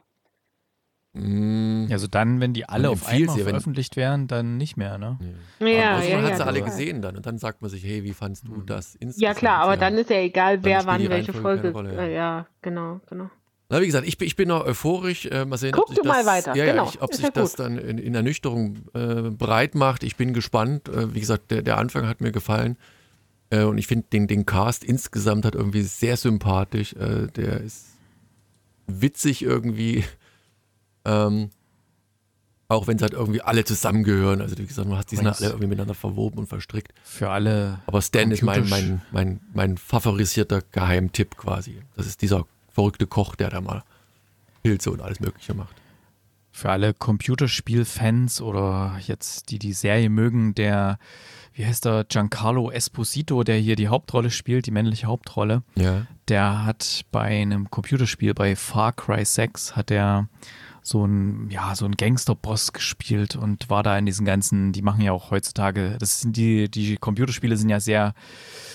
Mm. Also dann, wenn die alle auf einmal sie, veröffentlicht wären, dann nicht mehr, ne? Ja, ja, ja. Man hat ja, sie alle gesehen dann und dann sagt man sich, hey, wie fandst du mhm. das insgesamt? Ja klar, aber ja. dann ist ja egal, wer wann welche Folge. Rolle, ja. ja, genau, genau. Na, wie gesagt, ich, ich bin noch euphorisch. Äh, mal sehen, Guck ob sich du das, mal weiter. Ja, genau. ich, ob sich das dann in, in Ernüchterung äh, breit macht. Ich bin gespannt. Äh, wie gesagt, der, der Anfang hat mir gefallen. Äh, und ich finde den, den Cast insgesamt hat irgendwie sehr sympathisch. Äh, der ist witzig irgendwie. Ähm, auch wenn es halt irgendwie alle zusammengehören. Also wie gesagt, man hat die sind alle irgendwie miteinander verwoben und verstrickt. Für alle. Aber Stan ist mein, mein, mein, mein favorisierter Geheimtipp quasi. Das ist dieser verrückte Koch, der da mal Pilze und alles Mögliche macht. Für alle Computerspielfans oder jetzt die die Serie mögen, der, wie heißt der, Giancarlo Esposito, der hier die Hauptrolle spielt, die männliche Hauptrolle, ja. der hat bei einem Computerspiel, bei Far Cry 6, hat er so ein, ja, so ein Gangsterboss gespielt und war da in diesen ganzen, die machen ja auch heutzutage, das sind die, die Computerspiele sind ja sehr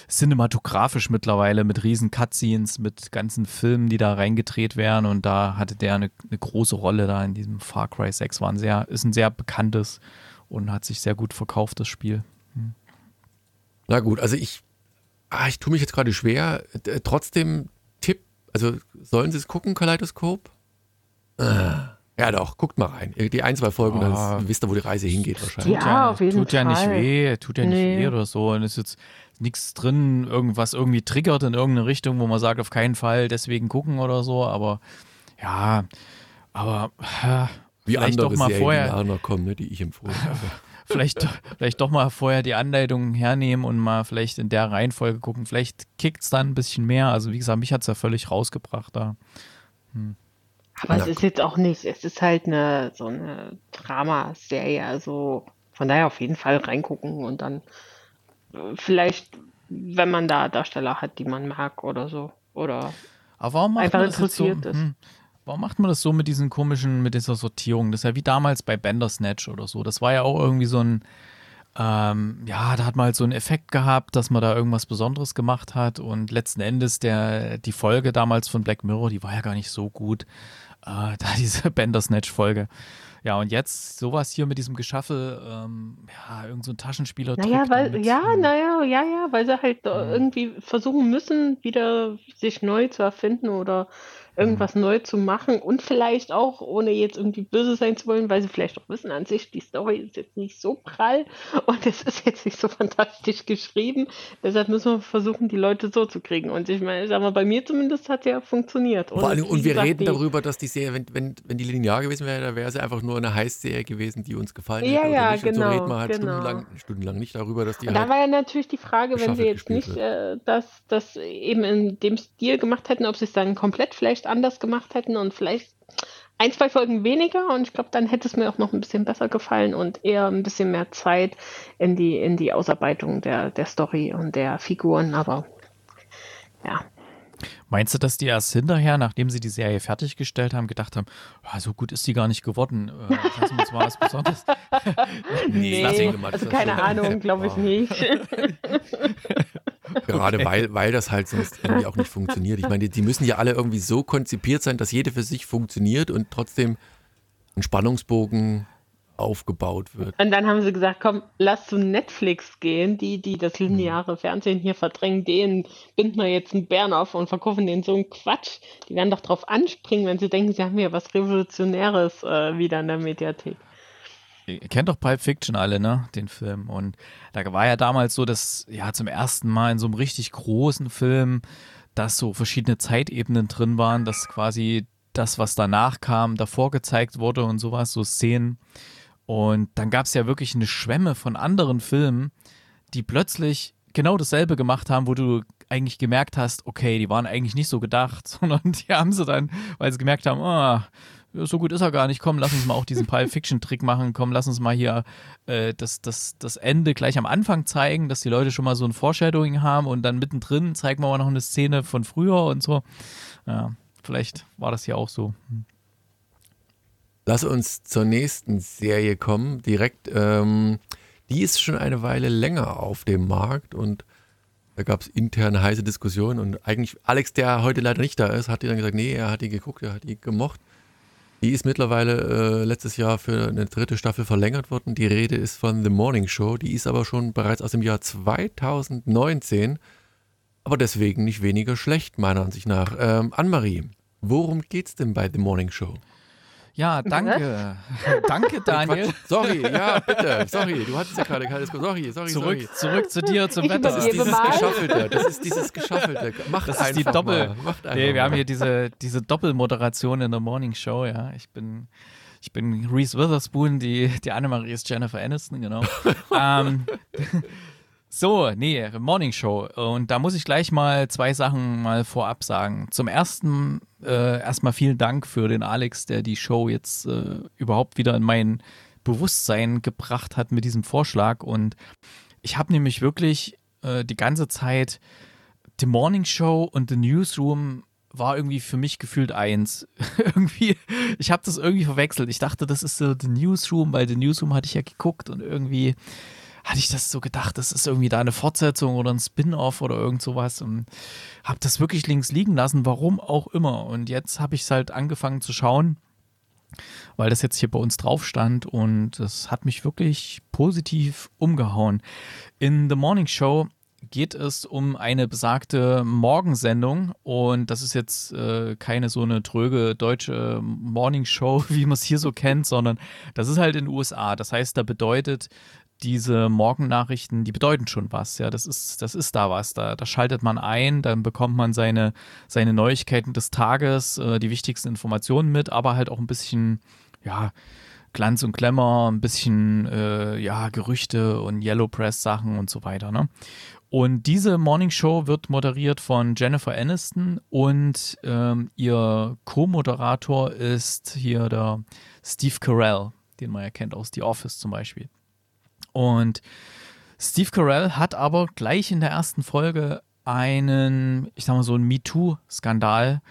cinematografisch mittlerweile mit riesen Cutscenes, mit ganzen Filmen, die da reingedreht werden und da hatte der eine, eine große Rolle da in diesem Far Cry 6, war ein sehr, ist ein sehr bekanntes und hat sich sehr gut verkauft, das Spiel. Hm. Na gut, also ich, ah, ich tue mich jetzt gerade schwer. Trotzdem Tipp, also sollen Sie es gucken, Kaleidoskop? Ah. Ja, doch, guckt mal rein. Die ein, zwei Folgen, Ah. dann wisst ihr, wo die Reise hingeht wahrscheinlich. Ja, auf jeden tut ja nicht Fall. weh, tut ja nicht Nee. weh oder so. Und es ist jetzt nichts drin, irgendwas irgendwie triggert in irgendeine Richtung, wo man sagt, auf keinen Fall deswegen gucken oder so. Aber ja, aber äh, Wie vielleicht andere doch mal Serien, vorher, noch kommen, ne, die ich empfohlen habe. vielleicht, vielleicht doch mal vorher die Anleitung hernehmen und mal vielleicht in der Reihenfolge gucken. Vielleicht kickt es dann ein bisschen mehr. Also wie gesagt, mich hat es ja völlig rausgebracht da. Aber es ist jetzt auch nicht, es ist halt eine so eine Dramaserie, also von daher auf jeden Fall reingucken und dann äh, vielleicht, wenn man da Darsteller hat, die man mag oder so. Oder Aber warum macht Einfach man das jetzt so? interessiert ist. Hm, warum macht man das so mit diesen komischen, mit dieser Sortierung? Das ist ja wie damals bei Bandersnatch oder so. Das war ja auch irgendwie so ein, ähm, ja, da hat man halt so einen Effekt gehabt, dass man da irgendwas Besonderes gemacht hat und letzten Endes der, die Folge damals von Black Mirror, die war ja gar nicht so gut. Äh, da diese Bandersnatch-Folge. Ja, und jetzt sowas hier mit diesem Geschaffel, ähm, ja, irgend so ein Taschenspieler. naja, weil, damit, ja, naja, ja, ja, weil sie halt äh, Mhm. irgendwie versuchen müssen, wieder sich neu zu erfinden oder irgendwas neu zu machen und vielleicht auch, ohne jetzt irgendwie böse sein zu wollen, weil sie vielleicht auch wissen an sich, die Story ist jetzt nicht so prall und es ist jetzt nicht so fantastisch geschrieben. Deshalb müssen wir versuchen, die Leute so zu kriegen. Und ich meine, sag mal, bei mir zumindest hat ja funktioniert. Vor allem, und wir gesagt, reden darüber, dass die Serie, wenn, wenn, wenn die linear gewesen wäre, dann wäre sie einfach nur eine Heißserie gewesen, die uns gefallen Ja, hätte. ja, oder nicht. Und so genau, reden wir halt genau. stundenlang, stundenlang nicht darüber, dass die Und da halt war ja natürlich die Frage, wenn sie jetzt nicht äh, das, das eben in dem Stil gemacht hätten, ob sie es dann komplett vielleicht anders gemacht hätten und vielleicht ein, zwei Folgen weniger und ich glaube, dann hätte es mir auch noch ein bisschen besser gefallen und eher ein bisschen mehr Zeit in die, in die Ausarbeitung der, der Story und der Figuren, aber ja. Meinst du, dass die erst hinterher, nachdem sie die Serie fertiggestellt haben, gedacht haben, ah, so gut ist die gar nicht geworden, äh, lassen wir uns mal was Besonderes. Nee, Nee, das also keine schon- Ahnung, glaube ich Oh. nicht. Gerade weil, weil das halt sonst irgendwie auch nicht funktioniert. Ich meine, die, die müssen ja alle irgendwie so konzipiert sein, dass jede für sich funktioniert und trotzdem ein Spannungsbogen aufgebaut wird. Und dann haben sie gesagt, komm, lass zu Netflix gehen, die, die das lineare Fernsehen hier verdrängen, denen binden wir jetzt einen Bären auf und verkaufen denen so einen Quatsch. Die werden doch drauf anspringen, wenn sie denken, sie haben hier was Revolutionäres äh, wieder in der Mediathek. Ihr kennt doch Pulp Fiction alle, ne? Den Film. Und da war ja damals so, dass ja zum ersten Mal in so einem richtig großen Film, dass so verschiedene Zeitebenen drin waren, dass quasi das, was danach kam, davor gezeigt wurde und sowas, so Szenen. Und dann gab es ja wirklich eine Schwemme von anderen Filmen, die plötzlich genau dasselbe gemacht haben, wo du eigentlich gemerkt hast, okay, die waren eigentlich nicht so gedacht, sondern die haben sie dann, weil sie gemerkt haben, ja, so gut ist er gar nicht, komm, lass uns mal auch diesen Pulp Fiction Trick machen, komm, lass uns mal hier äh, das, das, das Ende gleich am Anfang zeigen, dass die Leute schon mal so ein Foreshadowing haben und dann mittendrin zeigen wir mal noch eine Szene von früher und so. Ja, vielleicht war das hier auch so. Hm. Lass uns zur nächsten Serie kommen. Direkt, ähm, die ist schon eine Weile länger auf dem Markt und da gab es interne heiße Diskussionen und eigentlich Alex, der heute leider nicht da ist, hat die dann gesagt, nee, er hat die geguckt, er hat die gemocht. Die ist mittlerweile äh, letztes Jahr für eine dritte Staffel verlängert worden. Die Rede ist von The Morning Show. Die ist aber schon bereits aus dem Jahr 2019, aber deswegen nicht weniger schlecht, meiner Ansicht nach. Ähm, Annemarie, worum geht's denn bei The Morning Show? Ja, danke. danke, Daniel. Sorry, ja, bitte. Sorry, du hattest ja gerade keine. Sorry, sorry, Zurück, sorry. zurück zu dir, zum Ich Wetter. Das ist dieses mal. Geschaffelte. Das ist dieses Geschaffelte. Macht Das einfach ist die Doppel. Mal. Nee, wir haben hier diese, diese Doppelmoderation in der Morning Show, ja. Ich bin, ich bin Reese Witherspoon, die, die Annemarie ist Jennifer Aniston, genau. ähm, so, nee, Morning Show. Und da muss ich gleich mal zwei Sachen mal vorab sagen. Zum ersten, äh, erstmal vielen Dank für den Alex, der die Show jetzt äh, überhaupt wieder in mein Bewusstsein gebracht hat mit diesem Vorschlag. Und ich habe nämlich wirklich äh, die ganze Zeit The Morning Show und The Newsroom war irgendwie für mich gefühlt eins. irgendwie, ich habe das irgendwie verwechselt. Ich dachte, das ist so The Newsroom, weil The Newsroom hatte ich ja geguckt und irgendwie hatte ich das so gedacht, das ist irgendwie da eine Fortsetzung oder ein Spin-off oder irgend sowas und habe das wirklich links liegen lassen, warum auch immer. Und jetzt habe ich es halt angefangen zu schauen, weil das jetzt hier bei uns drauf stand und das hat mich wirklich positiv umgehauen. In The Morning Show geht es um eine besagte Morgensendung und das ist jetzt äh, keine so eine tröge deutsche Morningshow, wie man es hier so kennt, sondern das ist halt in den USA. Das heißt, da bedeutet diese Morgennachrichten, die bedeuten schon was. Ja, das ist, das ist da was. Da, da schaltet man ein, dann bekommt man seine, seine Neuigkeiten des Tages, äh, die wichtigsten Informationen mit, aber halt auch ein bisschen, ja, Glanz und Glamour, ein bisschen, äh, ja, Gerüchte und Yellow Press Sachen und so weiter. Ne? Und diese Morning Show wird moderiert von Jennifer Aniston und ähm, ihr Co-Moderator ist hier der Steve Carell, den man ja kennt aus The Office zum Beispiel. Und Steve Carell hat aber gleich in der ersten Folge einen, ich sag mal so einen MeToo-Skandal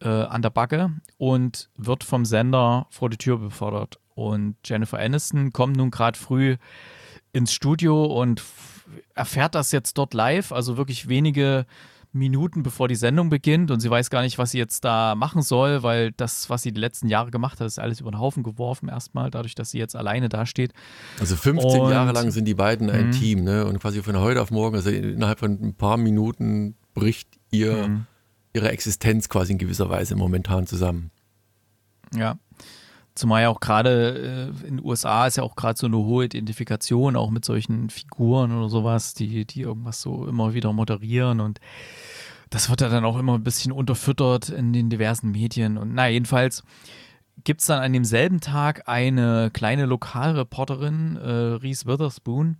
äh, an der Backe und wird vom Sender vor die Tür befördert. Und Jennifer Aniston kommt nun gerade früh ins Studio und erfährt das jetzt dort live, also wirklich wenige Minuten bevor die Sendung beginnt und sie weiß gar nicht, was sie jetzt da machen soll, weil das, was sie die letzten Jahre gemacht hat, ist alles über den Haufen geworfen erstmal, dadurch, dass sie jetzt alleine dasteht. Also 15 und, Jahre lang sind die beiden ein mhm. Team, ne? Und quasi von heute auf morgen, also innerhalb von ein paar Minuten bricht ihr mhm. ihre Existenz quasi in gewisser Weise momentan zusammen. Ja. Zumal ja auch gerade äh, in den USA ist ja auch gerade so eine hohe Identifikation, auch mit solchen Figuren oder sowas, die, die irgendwas so immer wieder moderieren und das wird ja dann auch immer ein bisschen unterfüttert in den diversen Medien. Und na, jedenfalls gibt es dann an demselben Tag eine kleine Lokalreporterin, äh, Reese Witherspoon,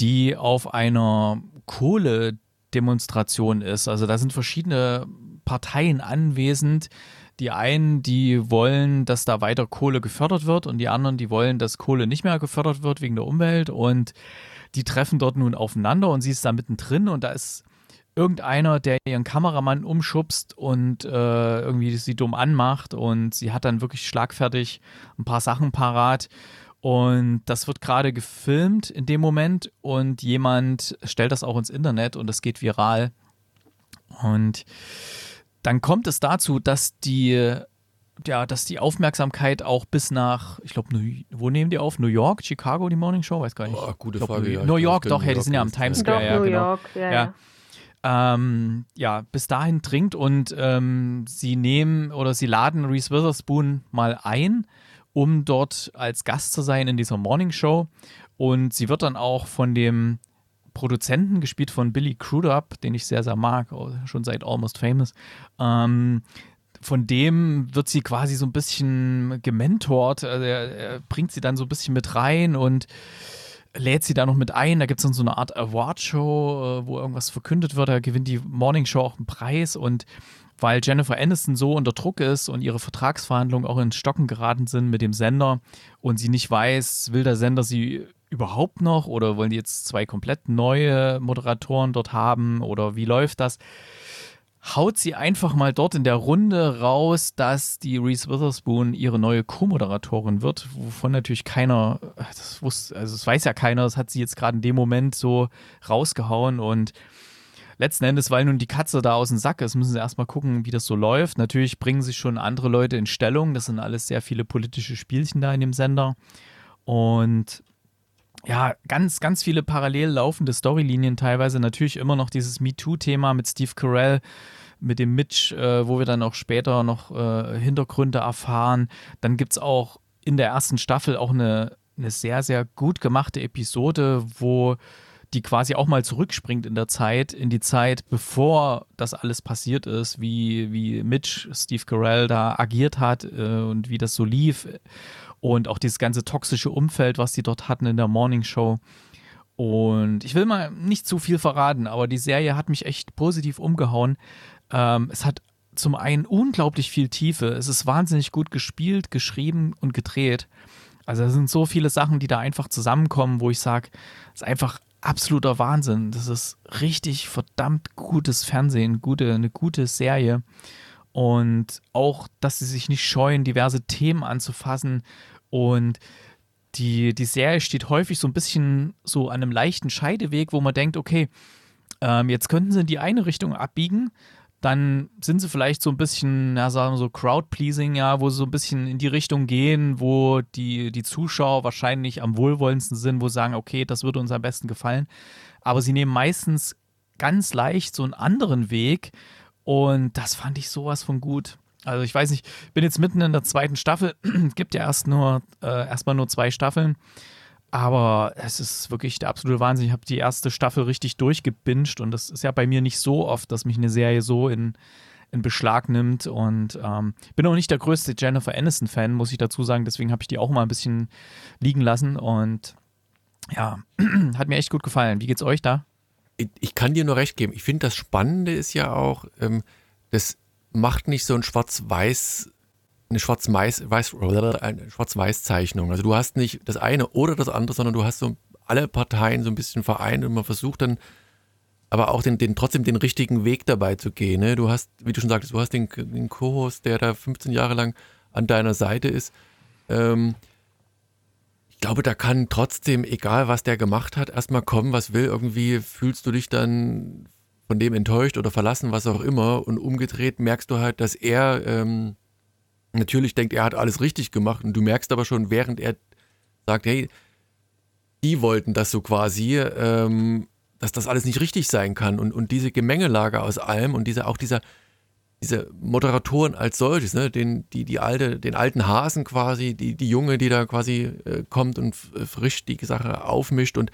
die auf einer Kohledemonstration ist. Also da sind verschiedene Parteien anwesend, die einen, die wollen, dass da weiter Kohle gefördert wird und die anderen, die wollen, dass Kohle nicht mehr gefördert wird wegen der Umwelt und die treffen dort nun aufeinander und sie ist da mittendrin und da ist irgendeiner, der ihren Kameramann umschubst und äh, irgendwie sie dumm anmacht und sie hat dann wirklich schlagfertig ein paar Sachen parat und das wird gerade gefilmt in dem Moment und jemand stellt das auch ins Internet und das geht viral und dann kommt es dazu, dass die ja, dass die Aufmerksamkeit auch bis nach, ich glaube, wo nehmen die auf? New York, Chicago, die Morning Show? Weiß gar nicht. Oh, gute glaub, Frage. New, ja, New York, doch, ja, die sind ja am Times Square. Doch, ja, New genau. York, ja. ja. ja. Ähm, ja, bis dahin dringt und ähm, sie nehmen oder sie laden Reese Witherspoon mal ein, um dort als Gast zu sein in dieser Morning Show. Und sie wird dann auch von dem Produzenten, gespielt von Billy Crudup, den ich sehr, sehr mag, schon seit Almost Famous. Ähm, von dem wird sie quasi so ein bisschen gementort. Also er, er, bringt sie dann so ein bisschen mit rein und lädt sie da noch mit ein. Da gibt es dann so eine Art Award-Show, äh, wo irgendwas verkündet wird. Da gewinnt die Morning Show auch einen Preis und weil Jennifer Aniston so unter Druck ist und ihre Vertragsverhandlungen auch ins Stocken geraten sind mit dem Sender und sie nicht weiß, will der Sender sie überhaupt noch oder wollen die jetzt zwei komplett neue Moderatoren dort haben oder wie läuft das? Haut sie einfach mal dort in der Runde raus, dass die Reese Witherspoon ihre neue Co-Moderatorin wird, wovon natürlich keiner, das wusste, also das weiß ja keiner, das hat sie jetzt gerade in dem Moment so rausgehauen und letzten Endes, weil nun die Katze da aus dem Sack ist, müssen sie erstmal gucken, wie das so läuft. Natürlich bringen sich schon andere Leute in Stellung, das sind alles sehr viele politische Spielchen da in dem Sender und ja, ganz, ganz viele parallel laufende Storylinien teilweise. Natürlich immer noch dieses MeToo-Thema mit Steve Carell, mit dem Mitch, äh, wo wir dann auch später noch äh, Hintergründe erfahren. Dann gibt es auch in der ersten Staffel auch eine, eine sehr, sehr gut gemachte Episode, wo die quasi auch mal zurückspringt in der Zeit, in die Zeit, bevor das alles passiert ist, wie, wie Mitch, Steve Carell da agiert hat äh, und wie das so lief und auch dieses ganze toxische Umfeld, was die dort hatten in der Morning Show. Und ich will mal nicht zu viel verraten, aber die Serie hat mich echt positiv umgehauen. Ähm, es hat zum einen unglaublich viel Tiefe. Es ist wahnsinnig gut gespielt, geschrieben und gedreht. Also es sind so viele Sachen, die da einfach zusammenkommen, wo ich sage, es ist einfach absoluter Wahnsinn. Das ist richtig verdammt gutes Fernsehen, gute, eine gute Serie. Und auch, dass sie sich nicht scheuen, diverse Themen anzufassen, und die, die Serie steht häufig so ein bisschen so an einem leichten Scheideweg, wo man denkt, okay, ähm, jetzt könnten sie in die eine Richtung abbiegen, dann sind sie vielleicht so ein bisschen, ja, sagen wir so Crowd-Pleasing, ja, wo sie so ein bisschen in die Richtung gehen, wo die, die Zuschauer wahrscheinlich am wohlwollendsten sind, wo sie sagen, okay, das würde uns am besten gefallen. Aber sie nehmen meistens ganz leicht so einen anderen Weg und das fand ich sowas von gut. Also ich weiß nicht, bin jetzt mitten in der zweiten Staffel, gibt ja erst nur äh, erstmal nur zwei Staffeln, aber es ist wirklich der absolute Wahnsinn. Ich habe die erste Staffel richtig durchgebinged und das ist ja bei mir nicht so oft, dass mich eine Serie so in, in Beschlag nimmt und ähm, bin auch nicht der größte Jennifer Aniston-Fan, muss ich dazu sagen. Deswegen habe ich die auch mal ein bisschen liegen lassen und ja, hat mir echt gut gefallen. Wie geht's euch da? Ich, ich kann dir nur recht geben. Ich finde, das Spannende ist ja auch, ähm, das macht nicht so ein Schwarz-Weiß, eine Schwarz-Weiß-Zeichnung. Also du hast nicht das eine oder das andere, sondern du hast so alle Parteien so ein bisschen vereint und man versucht dann aber auch den, den, trotzdem den richtigen Weg dabei zu gehen. Ne? Du hast, wie du schon sagtest, du hast den, den Co-Host, der da 15 Jahre lang an deiner Seite ist. Ähm, ich glaube, da kann trotzdem, egal was der gemacht hat, erstmal kommen, was will. Irgendwie fühlst du dich dann von dem enttäuscht oder verlassen, was auch immer. Und umgedreht merkst du halt, dass er ähm, natürlich denkt, er hat alles richtig gemacht. Und du merkst aber schon, während er sagt, hey, die wollten das so quasi, ähm, dass das alles nicht richtig sein kann. Und, und diese Gemengelage aus allem und diese, auch dieser, diese Moderatoren als solches, ne, den, die, die alte, den alten Hasen quasi, die, die Junge, die da quasi äh, kommt und frisch die Sache aufmischt und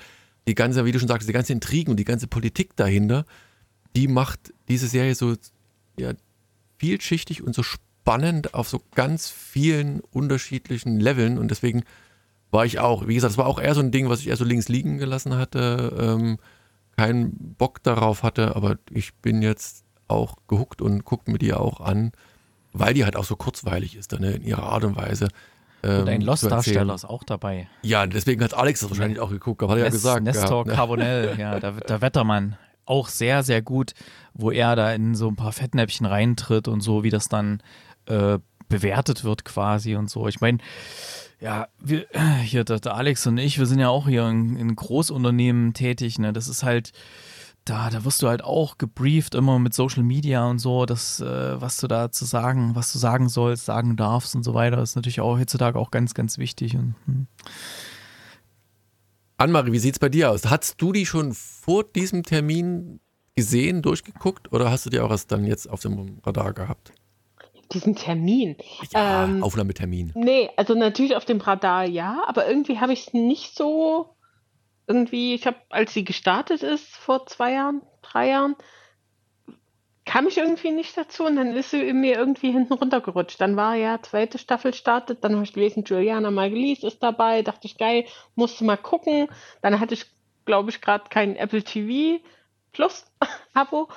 die ganze, wie du schon sagst, die ganze Intrigen und die ganze Politik dahinter, die macht diese Serie so ja, vielschichtig und so spannend auf so ganz vielen unterschiedlichen Leveln und deswegen war ich auch, wie gesagt, es war auch eher so ein Ding, was ich eher so links liegen gelassen hatte, ähm, keinen Bock darauf hatte, aber ich bin jetzt auch gehuckt und gucke mir die auch an, weil die halt auch so kurzweilig ist dann ne, in ihrer Art und Weise. Ähm, und ein Lost-Darsteller ist auch dabei. Ja, deswegen hat Alex das wahrscheinlich auch geguckt, aber hat er ja gesagt. Nestor gehabt, ne? Carbonell, ja, der, der Wettermann auch sehr, sehr gut, wo er da in so ein paar Fettnäpfchen reintritt und so, wie das dann äh, bewertet wird quasi und so. Ich meine, ja, wir, hier, der, der, Alex und ich, wir sind ja auch hier in, in Großunternehmen tätig, ne? Das ist halt, da, da wirst du halt auch gebrieft, immer mit Social Media und so, das, äh, was du da zu sagen, was du sagen sollst, sagen darfst und so weiter, ist natürlich auch heutzutage auch ganz, ganz wichtig. Und, hm. Annemarie, wie sieht es bei dir aus? Hast du die schon vor diesem Termin gesehen, durchgeguckt oder hast du die auch erst dann jetzt auf dem Radar gehabt? Diesen Termin. Ja, ähm, Aufnahmetermin. Nee, also natürlich auf dem Radar ja, aber irgendwie habe ich es nicht so. Irgendwie, ich habe, als sie gestartet ist vor zwei Jahren, drei Jahren, kam ich irgendwie nicht dazu und dann ist sie mir irgendwie hinten runtergerutscht. Dann war ja zweite Staffel startet, dann habe ich gelesen, Juliana Margulies ist dabei, dachte ich, geil, musste mal gucken. Dann hatte ich, glaube ich, gerade kein Apple TV Plus Abo.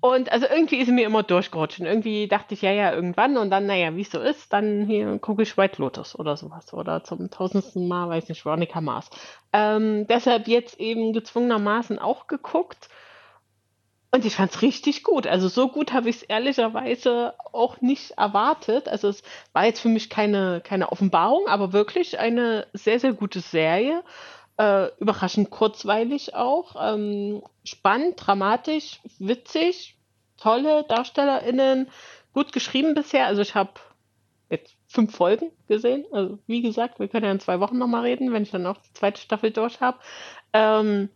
Und also irgendwie ist sie mir immer durchgerutscht. Und irgendwie dachte ich, ja, ja, irgendwann. Und dann, naja, wie es so ist, dann hier gucke ich White Lotus oder sowas. Oder zum tausendsten Mal, weiß nicht, Veronica Mars. Ähm, deshalb jetzt eben gezwungenermaßen auch geguckt. Und ich fand es richtig gut. Also so gut habe ich es ehrlicherweise auch nicht erwartet. Also es war jetzt für mich keine, keine Offenbarung, aber wirklich eine sehr, sehr gute Serie. Äh, überraschend kurzweilig auch. Ähm, spannend, dramatisch, witzig, tolle DarstellerInnen, gut geschrieben bisher. Also ich habe jetzt fünf Folgen gesehen. Also wie gesagt, wir können ja in zwei Wochen nochmal reden, wenn ich dann auch die zweite Staffel durch habe. Ähm,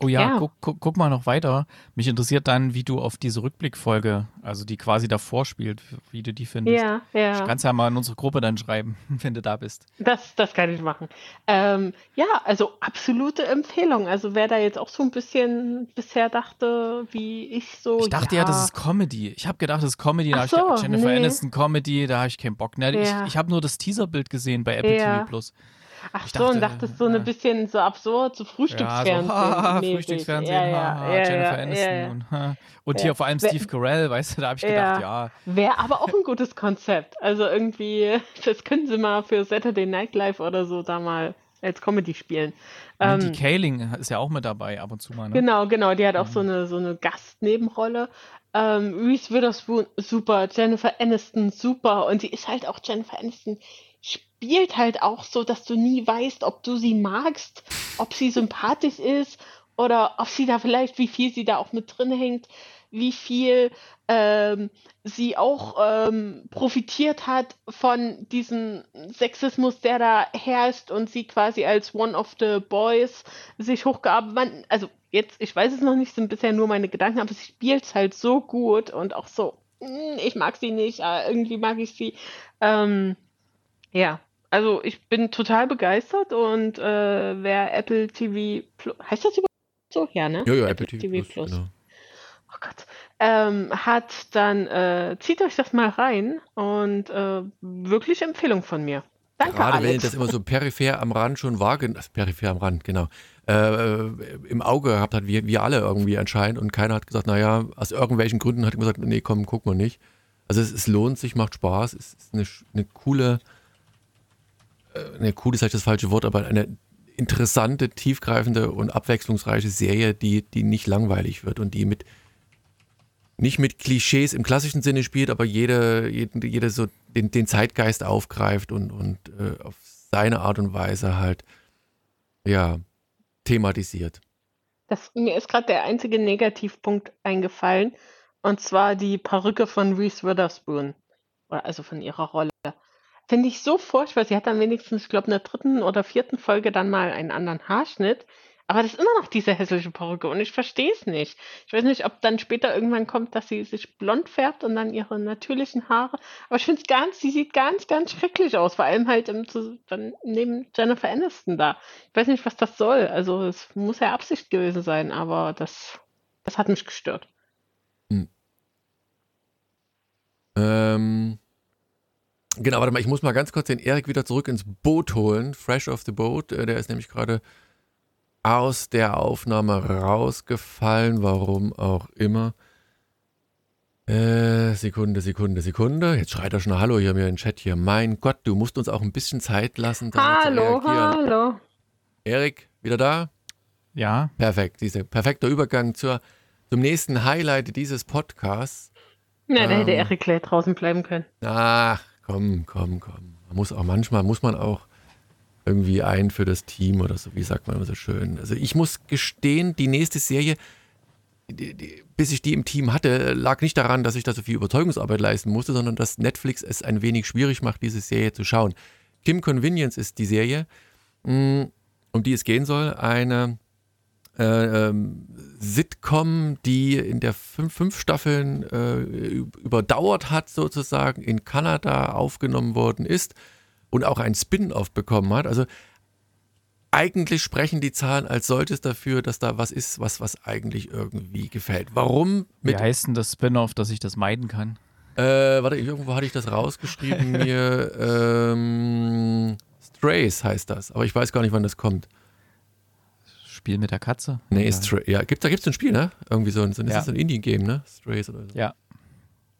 Oh ja, ja. Guck, guck, guck, mal noch weiter. Mich interessiert dann, wie du auf diese Rückblickfolge, also die quasi davor spielt, wie du die findest. Ja, ja. Ich kann es ja mal in unsere Gruppe dann schreiben, wenn du da bist. Das, das kann ich machen. Ähm, ja, also absolute Empfehlung. Also wer da jetzt auch so ein bisschen bisher dachte, wie ich so. Ich dachte ja, ja das ist Comedy. Ich habe gedacht, das ist Comedy. Da Ach so, ich Jennifer nee. Aniston Comedy, da habe ich keinen Bock. Ne, Ja. Ich, ich habe nur das Teaserbild gesehen bei Apple. TV Plus. Ach Ich so, und dachte, dachtest so ein ja. bisschen so absurd, so Ja, Frühstücksfernsehen. so, haha, mäßig. Frühstücksfernsehen, ja, ja, haha, ja, Jennifer ja, Aniston. ja, ja. Und, ha. und Ja. hier vor allem Steve Carell, weißt du, da habe ich gedacht, ja. Wäre aber auch ein gutes Konzept. Also irgendwie, das können sie mal für Saturday Night Live oder so da mal als Comedy spielen. Mindy Ähm, Kaling ist ja auch mit dabei, ab und zu mal. Ne? Genau, genau, die hat auch so eine, so eine Gastnebenrolle. Ähm, Reese Witherspoon, super, Jennifer Aniston, super. Und sie ist halt auch, Jennifer Aniston spielt halt auch so, dass du nie weißt, ob du sie magst, ob sie sympathisch ist oder ob sie da vielleicht, wie viel sie da auch mit drin hängt, wie viel ähm, sie auch ähm, profitiert hat von diesem Sexismus, der da herrscht und sie quasi als one of the boys sich hochgearbeitet, also jetzt, ich weiß es noch nicht, sind bisher nur meine Gedanken, aber sie spielt es halt so gut und auch so, hm, ich mag sie nicht, irgendwie mag ich sie. Ähm, ja, also ich bin total begeistert und äh, wer Apple TV Plus, heißt das überhaupt so? Ja, ne? Ja, ja, Apple, Apple TV, TV, Plus. Genau. Oh Gott. Ähm, hat, dann äh, zieht euch das mal rein und äh, wirklich Empfehlung von mir. Danke, Gerade Alex. wenn ihr das immer so peripher am Rand schon wahrgenommen, also peripher am Rand, genau, äh, im Auge gehabt hat, wie wir alle irgendwie anscheinend und keiner hat gesagt, naja, aus irgendwelchen Gründen hat gesagt, nee, komm, gucken wir nicht. Also es, es lohnt sich, macht Spaß, es ist eine, eine coole, äh, eine coole ist vielleicht das falsche Wort, aber eine interessante, tiefgreifende und abwechslungsreiche Serie, die, die nicht langweilig wird und die mit nicht mit Klischees im klassischen Sinne spielt, aber jede, jede, jede so den, den Zeitgeist aufgreift und, und äh, auf seine Art und Weise halt ja thematisiert. Das, mir ist gerade der einzige Negativpunkt eingefallen, und zwar die Perücke von Reese Witherspoon, also von ihrer Rolle. Finde ich so furchtbar. Sie hat dann wenigstens, ich glaube, in der dritten oder vierten Folge dann mal einen anderen Haarschnitt. Aber das ist immer noch diese hässliche Perücke und ich verstehe es nicht. Ich weiß nicht, ob dann später irgendwann kommt, dass sie sich blond färbt und dann ihre natürlichen Haare. Aber ich finde es ganz, sie sieht ganz, ganz schrecklich aus. Vor allem halt im, dann neben Jennifer Aniston da. Ich weiß nicht, was das soll. Also es muss ja Absicht gewesen sein, aber das, das hat mich gestört. Hm. Ähm, genau, warte mal, ich muss mal ganz kurz den Erik wieder zurück ins Boot holen. Fresh off the boat. Äh, der ist nämlich gerade aus der Aufnahme rausgefallen, warum auch immer. Äh, Sekunde, Sekunde, Sekunde. Jetzt schreit er schon Hallo hier mir in den Chat hier. Mein Gott, du musst uns auch ein bisschen Zeit lassen. Hallo, hallo. Erik, wieder da? Ja. Perfekt, dieser perfekter Übergang zur, zum nächsten Highlight dieses Podcasts. Na, ähm, da hätte ähm, Erik gleich draußen bleiben können. Ach, komm, komm, komm. Man muss auch manchmal muss man auch irgendwie ein für das Team oder so, wie sagt man immer so schön. Also ich muss gestehen, die nächste Serie, die, die, bis ich die im Team hatte, lag nicht daran, dass ich da so viel Überzeugungsarbeit leisten musste, sondern dass Netflix es ein wenig schwierig macht, diese Serie zu schauen. Kim Convenience ist die Serie, mm, um die es gehen soll. Eine äh, ähm, Sitcom, die in der fünf, fünf Staffeln äh, überdauert hat, sozusagen, in Kanada aufgenommen worden ist und auch ein Spin-off bekommen hat. Also eigentlich sprechen die Zahlen als solches dafür, dass da was ist, was, was eigentlich irgendwie gefällt. Warum? Wie heißt denn das Spin-off, dass ich das meiden kann? Äh, warte, irgendwo hatte ich das rausgeschrieben mir. Ähm, Strays heißt das, aber ich weiß gar nicht, wann das kommt. Spiel mit der Katze? Nee, Stray, ja, gibt, da gibt es ein Spiel, ne? Irgendwie so ein, so, ja. ein Indie-Game, ne? Strays oder so. Ja.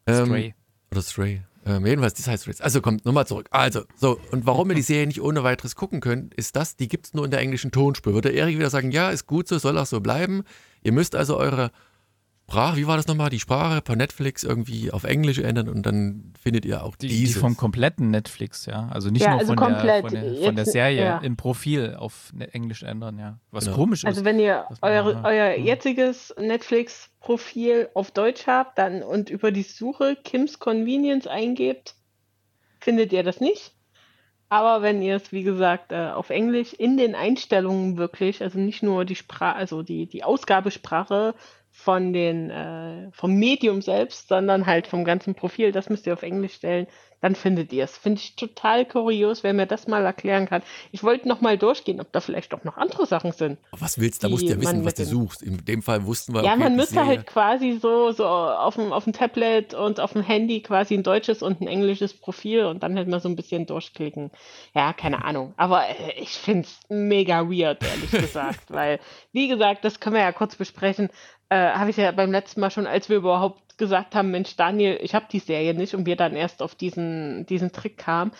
Ähm, Stray. Oder Stray. Ähm, jedenfalls, das heißt jetzt. Also kommt nochmal zurück. Also, so, und warum wir die Serie nicht ohne weiteres gucken können, ist das, die gibt es nur in der englischen Tonspur. Würde Erik wieder sagen, ja, ist gut so, soll auch so bleiben. Ihr müsst also eure Sprache, wie war das nochmal? Die Sprache per Netflix irgendwie auf Englisch ändern und dann findet ihr auch die, dieses. Die vom kompletten Netflix, ja. Also nicht ja, nur also von, der, von, der, von, der, Serie ja. im Profil auf ne, Englisch ändern, ja. Was genau. komisch ist. Also wenn ihr eure, euer jetziges Netflix-Profil auf Deutsch habt dann und über die Suche Kim's Convenience eingebt, findet ihr das nicht. Aber wenn ihr es, wie gesagt, äh, auf Englisch in den Einstellungen wirklich, also nicht nur die Sprache, also die, die Ausgabesprache von den, äh, vom Medium selbst, sondern halt vom ganzen Profil, das müsst ihr auf Englisch stellen, dann findet ihr es. Finde ich total kurios, wer mir das mal erklären kann. Ich wollte noch mal durchgehen, ob da vielleicht auch noch andere Sachen sind. Was willst du? Da musst du ja wissen, was du suchst. In dem Fall wussten wir. Ja, okay, man müsste halt quasi so, so auf dem, auf dem Tablet und auf dem Handy quasi ein deutsches und ein englisches Profil und dann halt mal so ein bisschen durchklicken. Ja, keine Ahnung. Aber äh, ich finde es mega weird, ehrlich gesagt, weil, wie gesagt, das können wir ja kurz besprechen äh, habe ich ja beim letzten Mal schon, als wir überhaupt gesagt haben, Mensch, Daniel, ich habe die Serie nicht und wir dann erst auf diesen, diesen Trick kamen.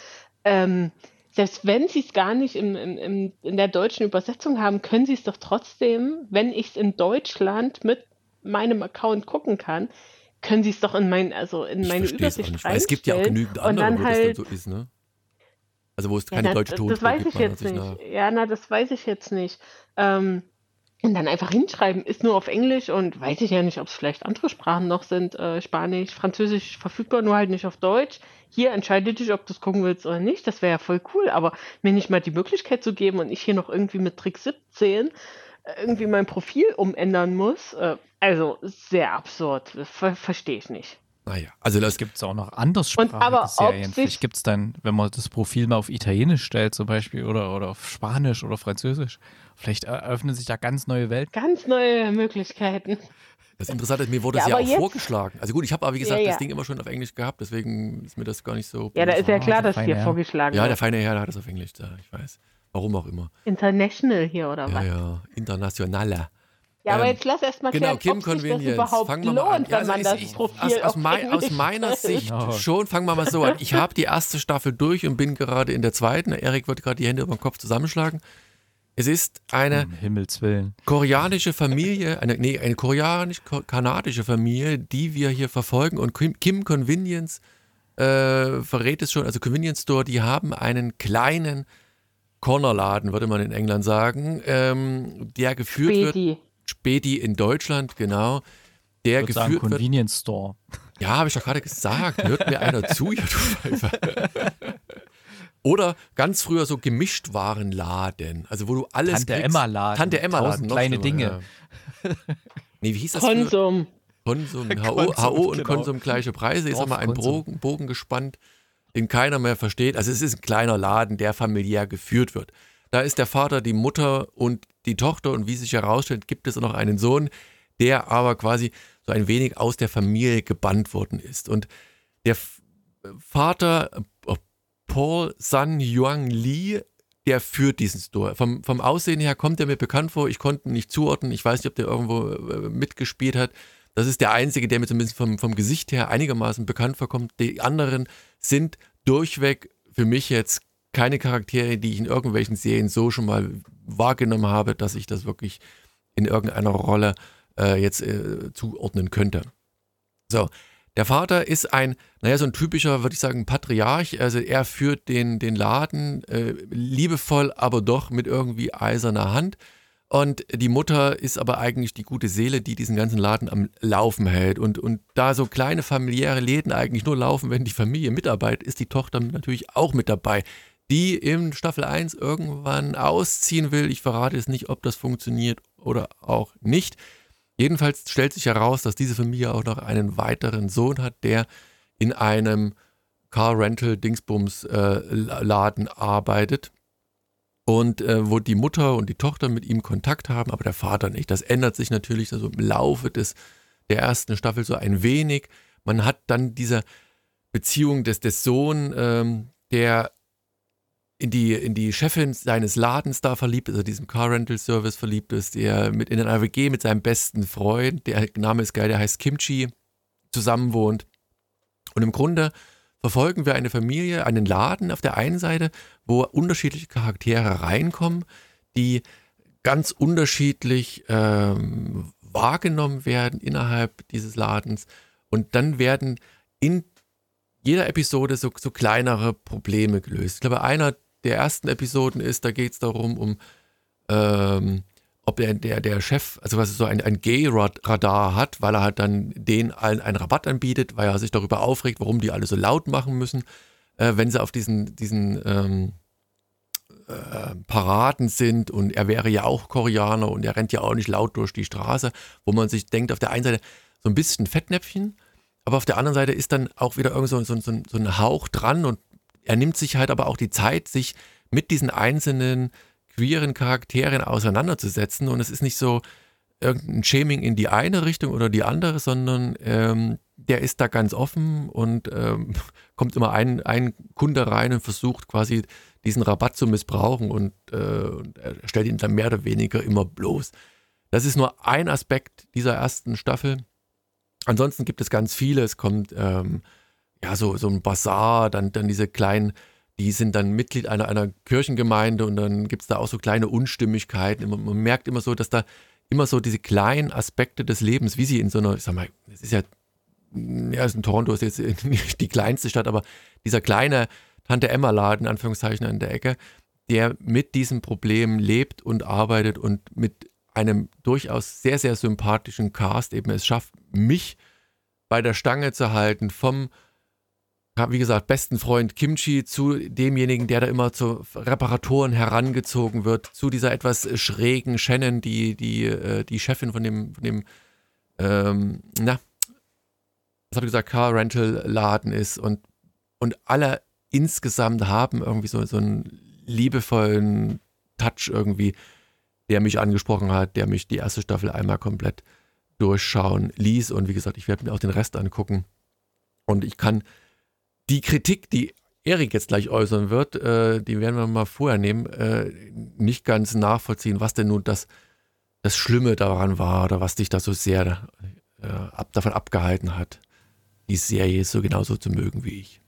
Ähm, selbst wenn sie es gar nicht im, im, im, in der deutschen Übersetzung haben, können sie es doch trotzdem, wenn ich es in Deutschland mit meinem Account gucken kann, können sie es doch in mein, also in meine Übersicht reinstellen. Es gibt ja auch genügend andere, wo halt, das dann so ist, ne? Also wo es keine ja, na, deutsche Tonspur Das weiß ich jetzt nicht. Ja, na, das weiß ich jetzt nicht. Ähm, und dann einfach hinschreiben, ist nur auf Englisch und weiß ich ja nicht, ob es vielleicht andere Sprachen noch sind, äh, Spanisch, Französisch verfügbar, nur halt nicht auf Deutsch. Hier entscheide dich, ob du es gucken willst oder nicht. Das wäre ja voll cool, aber mir nicht mal die Möglichkeit zu geben und ich hier noch irgendwie mit Trick 17 irgendwie mein Profil umändern muss. Äh, also sehr absurd. Ver Verstehe ich nicht. Naja, also das gibt es auch noch anderssprachige Serien. Vielleicht gibt es dann, wenn man das Profil mal auf Italienisch stellt zum Beispiel oder, oder auf Spanisch oder Französisch, vielleicht eröffnen sich da ganz neue Welten. Ganz neue Möglichkeiten. Das Interessante ist, mir wurde ja, es ja auch jetzt, vorgeschlagen. Also gut, ich habe aber wie gesagt ja, ja. das Ding immer schon auf Englisch gehabt, deswegen ist mir das gar nicht so. Ja, da ist ja klar, dass dir vorgeschlagen wird. Ja, der feine Herr hat es auf Englisch, ich weiß. Warum auch immer. International hier oder was? Ja, ja, internationaler. Ja, aber ähm, jetzt lass erst mal genau, klären, ob sich das überhaupt fangen wir lohnt, an. Ja, also wenn man das Profil aus, aus, mein, aus meiner Sicht oh. schon, fangen wir mal so an. Ich habe die erste Staffel durch und bin gerade in der zweiten. Erik wird gerade die Hände über den Kopf zusammenschlagen. Es ist eine um koreanische Familie, eine, nee, eine koreanisch-kanadische Familie, die wir hier verfolgen. Und Kim, Kim Convenience äh, verrät es schon, also Convenience Store, die haben einen kleinen Cornerladen, würde man in England sagen, ähm, der geführt Späti. wird. Späti in Deutschland, genau. Der geführt sagen, Convenience wird. Store. Ja, habe ich doch gerade gesagt. Hört mir einer zu, ja, du Pfeifer. Oder ganz früher so Gemischtwarenladen, also wo du alles Tante kriegst. Emma Laden. Tante Emma Laden. kleine schlimmer, Dinge. Ja. Nee, wie hieß das? Konsum. Früher? Konsum. HO, HO und genau. Konsum gleiche Preise. Ist einmal ein Bogen, Bogen gespannt, den keiner mehr versteht. Also es ist ein kleiner Laden, der familiär geführt wird. Da ist der Vater, die Mutter und die Tochter und wie sich herausstellt, gibt es noch einen Sohn, der aber quasi so ein wenig aus der Familie gebannt worden ist. Und der Vater Paul San Yuang Lee, der führt diesen Store. Vom, vom Aussehen her kommt er mir bekannt vor. Ich konnte ihn nicht zuordnen. Ich weiß nicht, ob der irgendwo äh, mitgespielt hat. Das ist der Einzige, der mir zumindest vom, vom Gesicht her einigermaßen bekannt vorkommt. Die anderen sind durchweg für mich jetzt keine Charaktere, die ich in irgendwelchen Serien so schon mal wahrgenommen habe, dass ich das wirklich in irgendeiner Rolle äh, jetzt äh, zuordnen könnte. So, der Vater ist ein, naja, so ein typischer, würde ich sagen, Patriarch. Also er führt den, den Laden äh, liebevoll, aber doch mit irgendwie eiserner Hand. Und die Mutter ist aber eigentlich die gute Seele, die diesen ganzen Laden am Laufen hält. Und, und da so kleine familiäre Läden eigentlich nur laufen, wenn die Familie mitarbeitet, ist die Tochter natürlich auch mit dabei, die in Staffel 1 irgendwann ausziehen will. Ich verrate es nicht, ob das funktioniert oder auch nicht. Jedenfalls stellt sich heraus, dass diese Familie auch noch einen weiteren Sohn hat, der in einem Car Rental Dingsbums äh, Laden arbeitet und äh, wo die Mutter und die Tochter mit ihm Kontakt haben, aber der Vater nicht. Das ändert sich natürlich also im Laufe des, der ersten Staffel so ein wenig. Man hat dann diese Beziehung des, des Sohns, ähm, der in die, in die Chefin seines Ladens da verliebt ist, also diesem Car Rental Service verliebt ist, der mit in einer WG mit seinem besten Freund, der Name ist geil, der heißt Kimchi, zusammen wohnt. Und im Grunde verfolgen wir eine Familie, einen Laden auf der einen Seite, wo unterschiedliche Charaktere reinkommen, die ganz unterschiedlich ähm, wahrgenommen werden innerhalb dieses Ladens. Und dann werden in jeder Episode so, so kleinere Probleme gelöst. Ich glaube, einer der ersten Episoden ist, da geht es darum, um ähm, ob der, der, der Chef, also was so ein, ein Gay-Radar hat, weil er halt dann denen allen einen Rabatt anbietet, weil er sich darüber aufregt, warum die alle so laut machen müssen, äh, wenn sie auf diesen, diesen ähm, äh, Paraden sind und er wäre ja auch Koreaner und er rennt ja auch nicht laut durch die Straße, wo man sich denkt, auf der einen Seite so ein bisschen Fettnäpfchen, aber auf der anderen Seite ist dann auch wieder irgend so, so, so, so ein Hauch dran und er nimmt sich halt aber auch die Zeit, sich mit diesen einzelnen queeren Charakteren auseinanderzusetzen. Und es ist nicht so irgendein Shaming in die eine Richtung oder die andere, sondern ähm, der ist da ganz offen und ähm, kommt immer ein, ein Kunde rein und versucht quasi diesen Rabatt zu missbrauchen und, äh, stellt ihn dann mehr oder weniger immer bloß. Das ist nur ein Aspekt dieser ersten Staffel. Ansonsten gibt es ganz viele. Es kommt ähm, ja, so, so ein Bazar, dann, dann diese kleinen, die sind dann Mitglied einer, einer Kirchengemeinde und dann gibt es da auch so kleine Unstimmigkeiten. Man, man merkt immer so, dass da immer so diese kleinen Aspekte des Lebens, wie sie in so einer, ich sag mal, es ist ja, ja, ist in Toronto ist jetzt nicht die kleinste Stadt, aber dieser kleine Tante Emma Laden, Anführungszeichen an der Ecke, der mit diesem Problem lebt und arbeitet und mit einem durchaus sehr, sehr sympathischen Cast eben es schafft, mich bei der Stange zu halten vom wie gesagt, besten Freund Kimchi zu demjenigen, der da immer zu Reparaturen herangezogen wird, zu dieser etwas schrägen Shannon, die, die, äh, die Chefin von dem, von dem ähm, na, was habe ich gesagt, Car Rental Laden ist und, und alle insgesamt haben irgendwie so, so einen liebevollen Touch irgendwie, der mich angesprochen hat, der mich die erste Staffel einmal komplett durchschauen ließ. Und wie gesagt, ich werde mir auch den Rest angucken. Und ich kann die Kritik, die Erik jetzt gleich äußern wird, äh, die werden wir mal vorher nehmen, äh, nicht ganz nachvollziehen, was denn nun das, das Schlimme daran war oder was dich da so sehr äh, ab, davon abgehalten hat, die Serie so genauso zu mögen wie ich.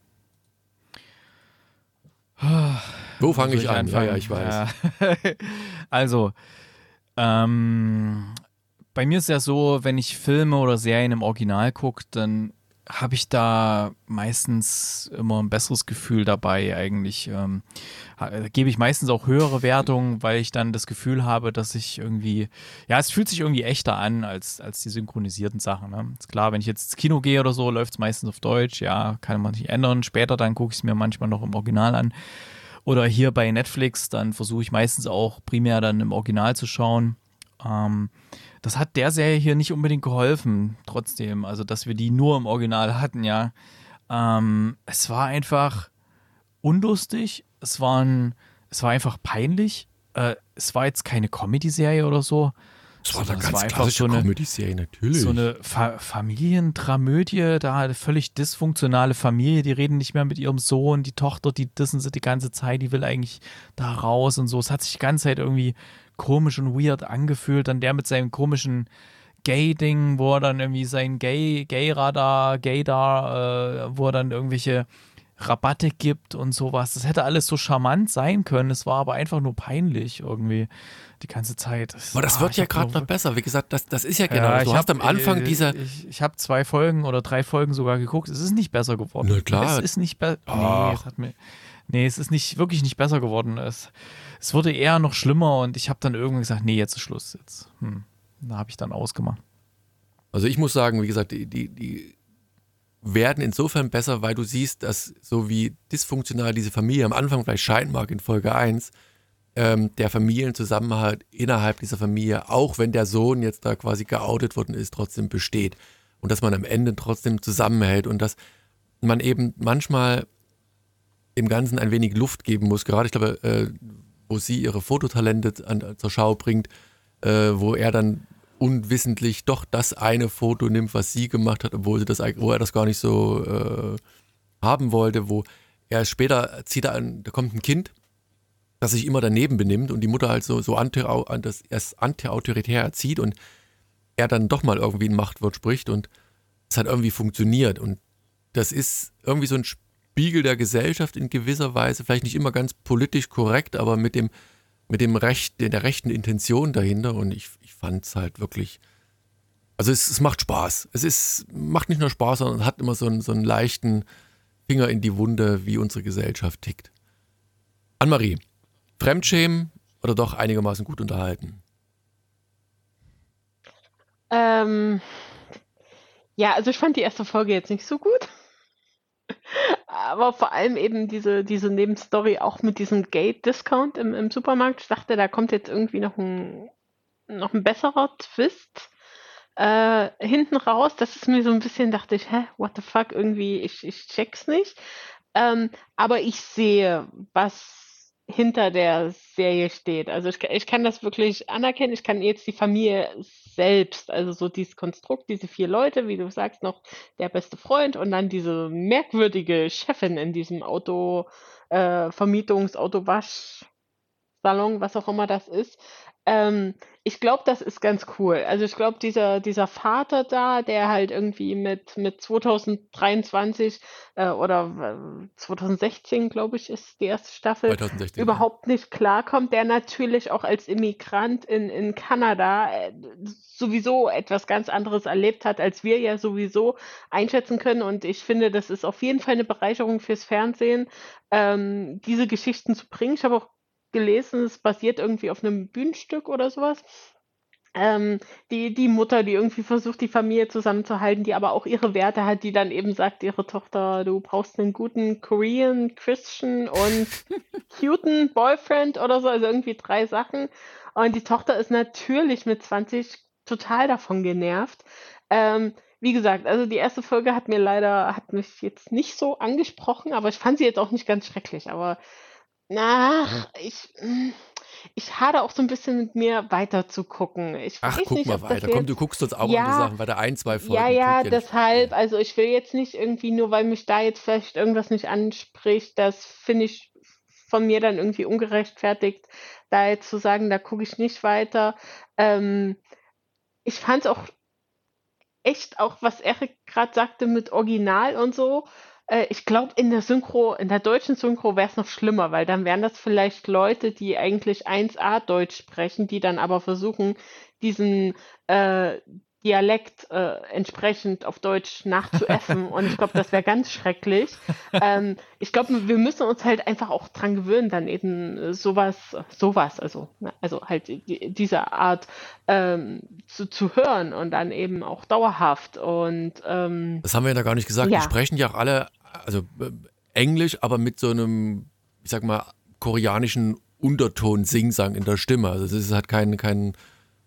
Wo fange ich, ich, an? Ja, ja, ich weiß. Ja. also, ähm, bei mir ist ja so, wenn ich Filme oder Serien im Original gucke, dann habe ich da meistens immer ein besseres Gefühl dabei eigentlich. Ähm, gebe ich meistens auch höhere Wertungen, weil ich dann das Gefühl habe, dass ich irgendwie, ja, es fühlt sich irgendwie echter an als, als die synchronisierten Sachen. Ne? Ist klar, wenn ich jetzt ins Kino gehe oder so, läuft es meistens auf Deutsch, ja, kann man sich ändern. Später dann gucke ich es mir manchmal noch im Original an. Oder hier bei Netflix, dann versuche ich meistens auch primär dann im Original zu schauen. Ähm, das hat der Serie hier nicht unbedingt geholfen, trotzdem. Also, dass wir die nur im Original hatten, ja. Ähm, es war einfach unlustig. Es war, ein, es war einfach peinlich. Äh, es war jetzt keine Comedy-Serie oder so. Es war, eine ganz war einfach so eine Comedy-Serie, natürlich. So eine Fa Familiendramödie, da eine völlig dysfunktionale Familie, die reden nicht mehr mit ihrem Sohn, die Tochter, die dissen sie die ganze Zeit, die will eigentlich da raus und so. Es hat sich die ganze Zeit irgendwie komisch und weird angefühlt. Dann der mit seinem komischen Gay-Ding, wo er dann irgendwie sein Gay, Gay-Radar, Gaydar, äh, wo er dann irgendwelche Rabatte gibt und sowas. Das hätte alles so charmant sein können. Es war aber einfach nur peinlich irgendwie die ganze Zeit. Das, aber das ah, wird ja gerade noch besser. Wie gesagt, das, das ist ja genau. Ja, du hast hab, am Anfang äh, dieser. Ich, ich habe zwei Folgen oder drei Folgen sogar geguckt. Es ist nicht besser geworden. Na klar. Es ist nicht besser. Nee, es hat mir. Nee, es ist nicht wirklich nicht besser geworden. Es, es wurde eher noch schlimmer und ich habe dann irgendwann gesagt, nee, jetzt ist Schluss. Jetzt. Hm. Da habe ich dann ausgemacht. Also ich muss sagen, wie gesagt, die, die, die werden insofern besser, weil du siehst, dass so wie dysfunktional diese Familie am Anfang vielleicht scheinen mag in Folge 1, ähm, der Familienzusammenhalt innerhalb dieser Familie, auch wenn der Sohn jetzt da quasi geoutet worden ist, trotzdem besteht. Und dass man am Ende trotzdem zusammenhält und dass man eben manchmal dem Ganzen ein wenig Luft geben muss. Gerade, ich glaube, äh, wo sie ihre Fototalente an, zur Schau bringt, äh, wo er dann unwissentlich doch das eine Foto nimmt, was sie gemacht hat, obwohl sie das, wo er das gar nicht so äh, haben wollte, wo er später zieht er an, da kommt ein Kind, das sich immer daneben benimmt und die Mutter halt so, so anti, das erst anti-autoritär erzieht und er dann doch mal irgendwie ein Machtwort spricht und es hat irgendwie funktioniert und das ist irgendwie so ein Spiel, Spiegel der Gesellschaft in gewisser Weise, vielleicht nicht immer ganz politisch korrekt, aber mit dem, mit dem Recht, der rechten Intention dahinter. Und ich, ich fand es halt wirklich, also es, es, macht Spaß. Es ist, macht nicht nur Spaß, sondern hat immer so einen, so einen leichten Finger in die Wunde, wie unsere Gesellschaft tickt. Anne-Marie, Fremdschämen oder doch einigermaßen gut unterhalten? Ähm, ja, also ich fand die erste Folge jetzt nicht so gut aber vor allem eben diese, diese Nebenstory auch mit diesem Gate-Discount im, im Supermarkt. Ich dachte, da kommt jetzt irgendwie noch ein, noch ein besserer Twist äh, hinten raus. Das ist mir so ein bisschen, dachte ich, hä, what the fuck, irgendwie, ich, ich check's nicht. Ähm, aber ich sehe, was hinter der Serie steht. Also ich, ich kann das wirklich anerkennen. Ich kann jetzt die Familie selbst, also so dieses Konstrukt, diese vier Leute, wie du sagst, noch der beste Freund und dann diese merkwürdige Chefin in diesem Auto, äh, Vermietungs-, Autowaschsalon, was auch immer das ist. Ähm, ich glaube, das ist ganz cool. Also ich glaube, dieser, dieser Vater da, der halt irgendwie mit, mit 2023 äh, oder 2016, glaube ich, ist die erste Staffel, 2016, überhaupt ja. nicht klarkommt, der natürlich auch als Immigrant in, in Kanada äh, sowieso etwas ganz anderes erlebt hat, als wir ja sowieso einschätzen können. Und ich finde, das ist auf jeden Fall eine Bereicherung fürs Fernsehen, ähm, diese Geschichten zu bringen. Ich habe auch gelesen, es basiert irgendwie auf einem Bühnenstück oder sowas. ähm, die, die Mutter, die irgendwie versucht, die Familie zusammenzuhalten, die aber auch ihre Werte hat, die dann eben sagt, ihre Tochter, du brauchst einen guten Korean, Christian und cuten Boyfriend oder so, also irgendwie drei Sachen. Und die Tochter ist natürlich mit 20 total davon genervt. Ähm, wie gesagt, also die erste Folge hat mir leider, hat mich jetzt nicht so angesprochen, aber ich fand sie jetzt auch nicht ganz schrecklich. Aber na, ich, hm, ich hade auch so ein bisschen mit mir weiter zu gucken. Ich Ach, weiß guck nicht, mal weiter. Komm, du guckst uns auch Ja, andere Sachen weiter. Ein, zwei Folgen. Ja, ja, deshalb, also ich will jetzt nicht irgendwie, nur weil mich da jetzt vielleicht irgendwas nicht anspricht, das finde ich von mir dann irgendwie ungerechtfertigt, da jetzt zu sagen, da gucke ich nicht weiter. Ähm, ich fand es auch echt, auch was Erik gerade sagte mit Original und so. Äh, ich glaube, in der Synchro, in der deutschen Synchro wäre es noch schlimmer, weil dann wären das vielleicht Leute, die eigentlich 1A Deutsch sprechen, die dann aber versuchen, diesen äh, Dialekt äh, entsprechend auf Deutsch nachzuäffen. Und ich glaube, das wäre ganz schrecklich. Ähm, ich glaube, wir müssen uns halt einfach auch dran gewöhnen, dann eben sowas, sowas, also, ne, also halt die, diese Art ähm, zu, zu hören und dann eben auch dauerhaft. Und ähm, Das haben wir ja da gar nicht gesagt. Die ja, sprechen ja auch alle, also äh, Englisch, aber mit so einem, ich sag mal, koreanischen Unterton Singsang in der Stimme. Also es ist halt kein, kein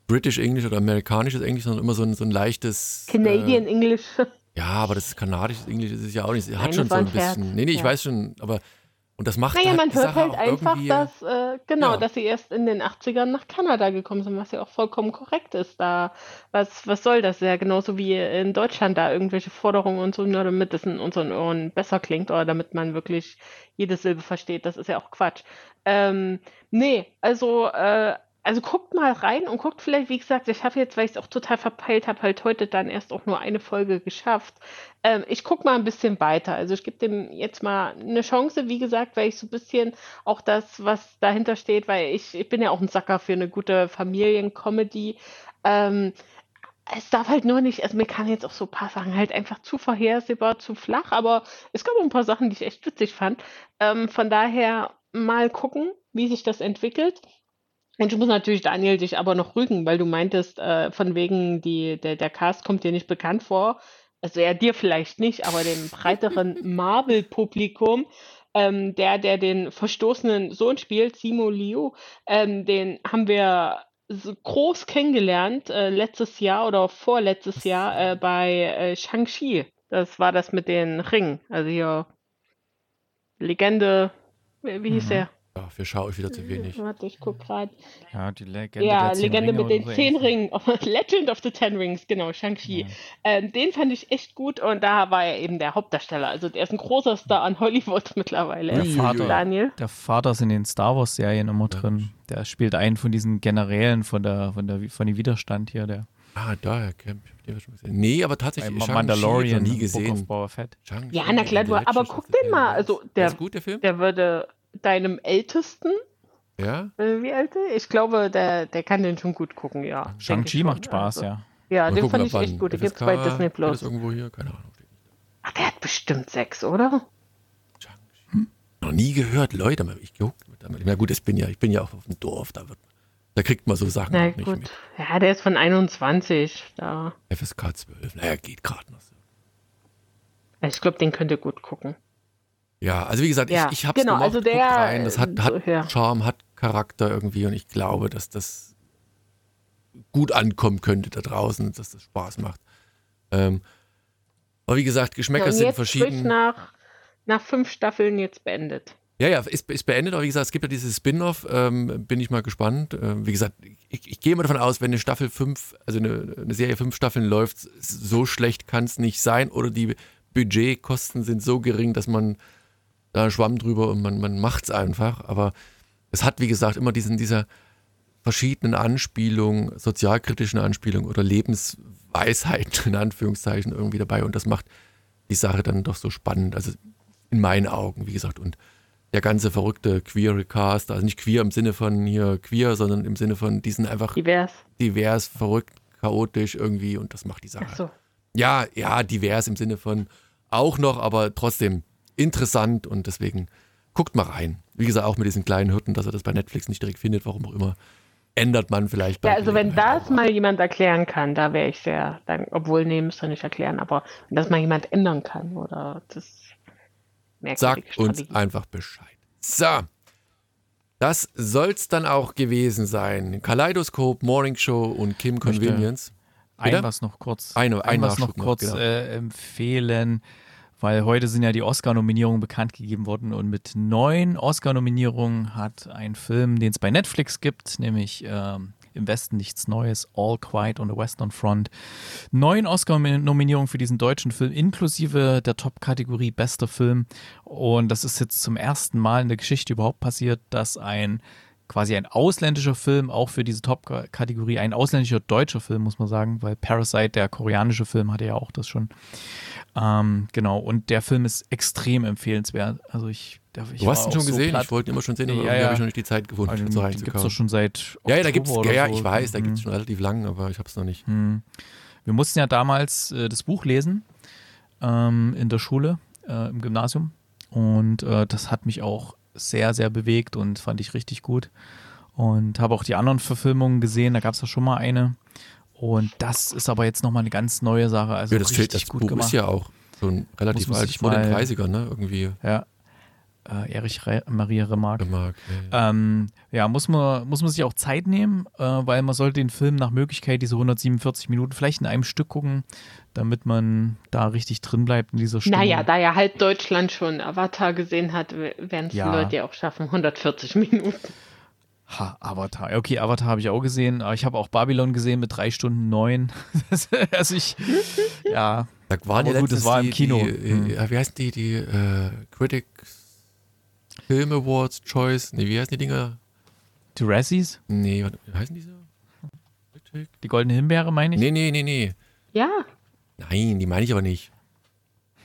British English oder amerikanisches Englisch, sondern immer so ein, so ein leichtes. Äh, Canadian English. ja, aber das kanadisches Englisch ist es ja auch nicht. Es hat Nein, schon so ein bisschen. Nee, nee, ich Ja. weiß schon, aber. Und das macht Naja, halt man hört halt einfach, dass, äh, genau, Ja. dass sie erst in den 80ern nach Kanada gekommen sind, was ja auch vollkommen korrekt ist. Da, was, was soll das? Ja, genauso wie in Deutschland da irgendwelche Forderungen und so, nur damit es in unseren Ohren besser klingt oder damit man wirklich jede Silbe versteht. Das ist ja auch Quatsch. Ähm, nee, also, äh, also guckt mal rein und guckt vielleicht, wie gesagt, ich habe jetzt, weil ich es auch total verpeilt habe, halt heute dann erst auch nur eine Folge geschafft. Ähm, ich gucke mal ein bisschen weiter. Also ich gebe dem jetzt mal eine Chance, wie gesagt, weil ich so ein bisschen auch das, was dahinter steht, weil ich, ich bin ja auch ein Sacker für eine gute Familiencomedy. Ähm, es darf halt nur nicht, also mir kann jetzt auch so ein paar Sachen halt einfach zu vorhersehbar, zu flach, aber es gab auch ein paar Sachen, die ich echt witzig fand. Ähm, von daher mal gucken, wie sich das entwickelt. Und ich muss natürlich, Daniel, dich aber noch rügen, weil du meintest, äh, von wegen, die, der, der Cast kommt dir nicht bekannt vor. Also ja, dir vielleicht nicht, aber dem breiteren Marvel-Publikum. Ähm, der, der den verstoßenen Sohn spielt, Simo Liu, ähm, den haben wir so groß kennengelernt, äh, letztes Jahr oder vorletztes Jahr äh, bei äh, Shang-Chi. Das war das mit den Ringen. Also hier Legende, wie, wie hieß Mhm. der? Ja, für schaue ich wieder zu wenig. Warte, ich guck gerade. Ja, die Legende Ja, Legende Ringe mit den so zehn ähnlich. Ringen. Legend of the Ten Rings, genau, Shang-Chi. Ja. Ähm, den fand ich echt gut und da war er eben der Hauptdarsteller. Also der ist ein großer Star an Hollywood mittlerweile. Der Vater, Daniel. der Vater ist in den Star Wars Serien immer drin. Der spielt einen von diesen Generälen von der von der von dem Widerstand hier, der Ah, daher, Camp. Ich hab den schon gesehen. Nee, aber bei tatsächlich. Shang-Chi Mandalorian, nie Book of gesehen. Boba Fett. Ja, na klar, aber guck den mal. Also Der der, ist gut, der Film? der würde deinem Ältesten, Ja? äh, wie alt? Ich glaube, der, der kann den schon gut gucken, ja. Shang-Chi macht Spaß, Also, ja. Ja, Mal den gucken, fand ich echt gut. Den gibt's bei Disney Plus. irgendwo hier? Keine Ahnung. Ach, der hat bestimmt sechs, oder? Noch nie gehört, Leute. Ich guck, na gut, ich bin ja, ich bin ja auch auf dem Dorf, da wird, da kriegt man so Sachen Na auch nicht gut. mit. Ja, der ist von 21. Da. FSK 12, naja, geht gerade noch so. Ich glaube, den könnt ihr gut gucken. Ja, also wie gesagt, Ja, ich, ich hab's genau, gemacht, also der, rein, das hat, hat ja. Charme, hat Charakter irgendwie und ich glaube, dass das gut ankommen könnte da draußen, dass das Spaß macht. Ähm, aber wie gesagt, Geschmäcker Ja, sind verschieden. nach, nach fünf Staffeln jetzt beendet. Ja, ja, ist, ist beendet, aber wie gesagt, es gibt ja dieses Spin-off, ähm, bin ich mal gespannt. Ähm, wie gesagt, ich, ich gehe mal davon aus, wenn eine Staffel 5, also eine, eine Serie fünf Staffeln läuft, so schlecht kann es nicht sein oder die Budgetkosten sind so gering, dass man da Schwamm drüber und man, man macht es einfach. Aber es hat, wie gesagt, immer diesen, dieser verschiedenen Anspielungen, sozialkritischen Anspielungen oder Lebensweisheiten in Anführungszeichen irgendwie dabei und das macht die Sache dann doch so spannend. Also in meinen Augen, wie gesagt, und der ganze verrückte queer Cast, also nicht queer im Sinne von hier queer, sondern im Sinne von, die sind einfach Divers. divers, verrückt, chaotisch irgendwie und das macht die Sache. Ach so. Ja, ja, divers im Sinne von auch noch, aber trotzdem interessant und deswegen guckt mal rein. Wie gesagt, auch mit diesen kleinen Hürden, dass er das bei Netflix nicht direkt findet, warum auch immer. ändert man vielleicht bei Ja, also wenn das mal jemand erklären kann, da wäre ich sehr dankbar. Obwohl, nee, müsst ihr nicht erklären, aber wenn das mal jemand ändern kann oder das merkwürdige Sagt uns einfach Bescheid. So. Das soll's dann auch gewesen sein. Kaleidoskop, Morning Show und Kim Convenience. Ein was noch kurz, Eine- ein was noch Nachschub noch, kurz genau. äh, empfehlen, weil heute sind ja die Oscar-Nominierungen bekannt gegeben worden und mit neun Oscar-Nominierungen hat ein Film, den es bei Netflix gibt, nämlich ähm, Im Westen nichts Neues, All Quiet on the Western Front, neun Oscar-Nominierungen für diesen deutschen Film, inklusive der Top-Kategorie Bester Film. Und das ist jetzt zum ersten Mal in der Geschichte überhaupt passiert, dass ein quasi ein ausländischer Film auch für diese Top-Kategorie, ein ausländischer deutscher Film, muss man sagen, weil Parasite, der koreanische Film, hatte ja auch das schon. Ähm, genau, und der Film ist extrem empfehlenswert. Also ich, ich Du hast ihn schon so gesehen, platt. ich wollte ihn immer schon sehen, aber Ja, ja. habe ich noch nicht die Zeit gefunden, Also, so den gibt es doch schon seit Ja, ja, da Oktober gibt's, ja, ja, so. ich weiß, da Mhm. gibt es schon relativ lang, aber ich habe es noch nicht. Hm. Wir mussten ja damals äh, das Buch lesen ähm, in der Schule, äh, im Gymnasium. Und äh, das hat mich auch sehr, sehr bewegt und fand ich richtig gut. Und habe auch die anderen Verfilmungen gesehen, da gab es ja schon mal eine. Und das ist aber jetzt nochmal eine ganz neue Sache. Also Ja, das, richtig fehlt, das gut Buch gemacht. ist ja auch schon relativ alt, sich vor den mal- 30ern, ne? Irgendwie Ja. Äh, Erich Re Maria Remarque. gemacht. Ja, ja. Ähm, ja, muss man, muss man sich auch Zeit nehmen, äh, weil man sollte den Film nach Möglichkeit diese 147 Minuten vielleicht in einem Stück gucken, damit man da richtig drin bleibt in dieser Stimmung. Naja, da ja halt Deutschland schon Avatar gesehen hat, werden es Ja. die Leute ja auch schaffen, 140 Minuten. Ha, Avatar. Okay, Avatar habe ich auch gesehen, aber ich habe auch Babylon gesehen mit drei Stunden neun. also ich, ja, Da waren aber gut, das war im die, Kino. Die, äh, Hm. ja, wie heißen die, die äh, Critics Film Awards Choice? Nee, wie heißen die Dinger? die Razzies, Nee, warte, wie heißen die so? Die Goldene Himbeere meine ich. Nee, nee, nee, nee. Ja, Nein, die meine ich aber nicht.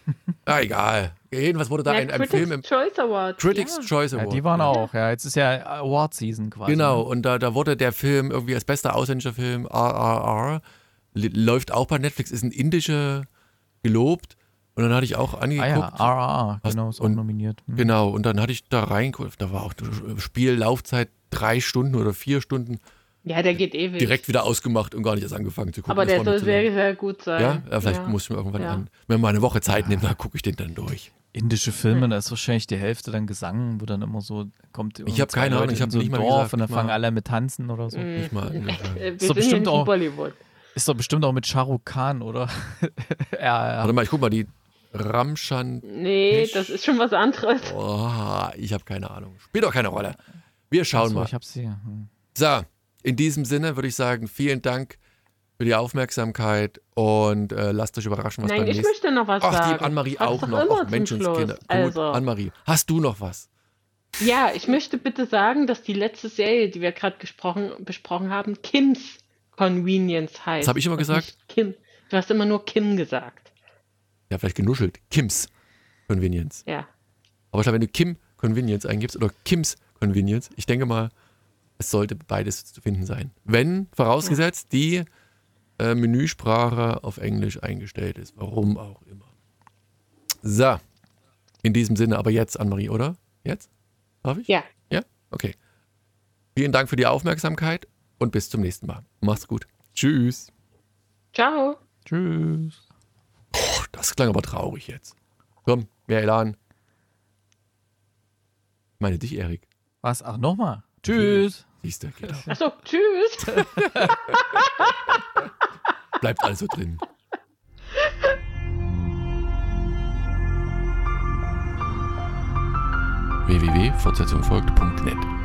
ah, egal. Jedenfalls wurde da ja ein, ein Critics Film im Choice Award. Critics ja. Choice Ja, Award. die waren auch, ja. Jetzt ist ja Award Season quasi. Genau, und da, da wurde der Film irgendwie als bester ausländischer Film RRR, läuft auch bei Netflix, ist ein indischer gelobt. Und dann hatte ich auch Ah angeguckt. ja, RRR, Hast- genau, ist auch und- nominiert. Hm. Genau, und dann hatte ich da reingeguckt, da war auch Spiellaufzeit drei Stunden oder vier Stunden Ja, der geht ewig. direkt wieder ausgemacht und gar nicht erst angefangen zu gucken. Aber Das der soll sehr, sehr gut sein. Ja, ja vielleicht Ja. muss ich mir irgendwann Ja. an. Wenn man eine Woche Zeit nimmt, dann gucke ich den dann durch. Indische Filme, da ist wahrscheinlich die Hälfte dann Gesang, wo dann immer so kommt. Ich hab zwei keine Ahnung, ich in hab so nicht ein mal Dorf gesagt, und dann fangen mal- alle mit tanzen oder so. Nicht mal Wir So sind bestimmt ja nicht auch- in Bollywood. Ist doch bestimmt auch mit Shahrukh Khan, oder? ja, ja. Warte mal, ich guck mal, die Ramschan. Nee, das ist schon was anderes. Oh, ich habe keine Ahnung. Spielt doch keine Rolle. Wir schauen Achso, mal. ich hab's hier. Hm. So, in diesem Sinne würde ich sagen, vielen Dank für die Aufmerksamkeit und äh, lasst euch überraschen, was Nein, beim ich nächsten möchte noch was Ach, sagen. die Annemarie auch noch. Ach, Menschenskinder. Gut, Also, Annemarie, hast du noch was? ja, ich möchte bitte sagen, dass die letzte Serie, die wir gerade gesprochen, besprochen haben, Kims Convenience heißt. Das hab ich immer gesagt. Kim. Du hast immer nur Kim gesagt. Ja, vielleicht genuschelt. Kims Convenience. Ja. Aber wenn du Kim Convenience eingibst oder Kims Convenience, ich denke mal, es sollte beides zu finden sein. Wenn, vorausgesetzt, die äh, Menüsprache auf Englisch eingestellt ist. Warum auch immer. So. In diesem Sinne, aber jetzt, Anne-Marie, oder? Jetzt? Darf ich? Ja. Ja? Okay. Vielen Dank für die Aufmerksamkeit und bis zum nächsten Mal. Macht's gut. Tschüss. Ciao. Tschüss. Das klang aber traurig jetzt. Komm, mehr Elan. Ich meine dich, Erik. Was? Ach, nochmal. Tschüss. Siehst du, geht auch. Achso, tschüss. Bleibt also drin. www.fortsetzungfolgt.net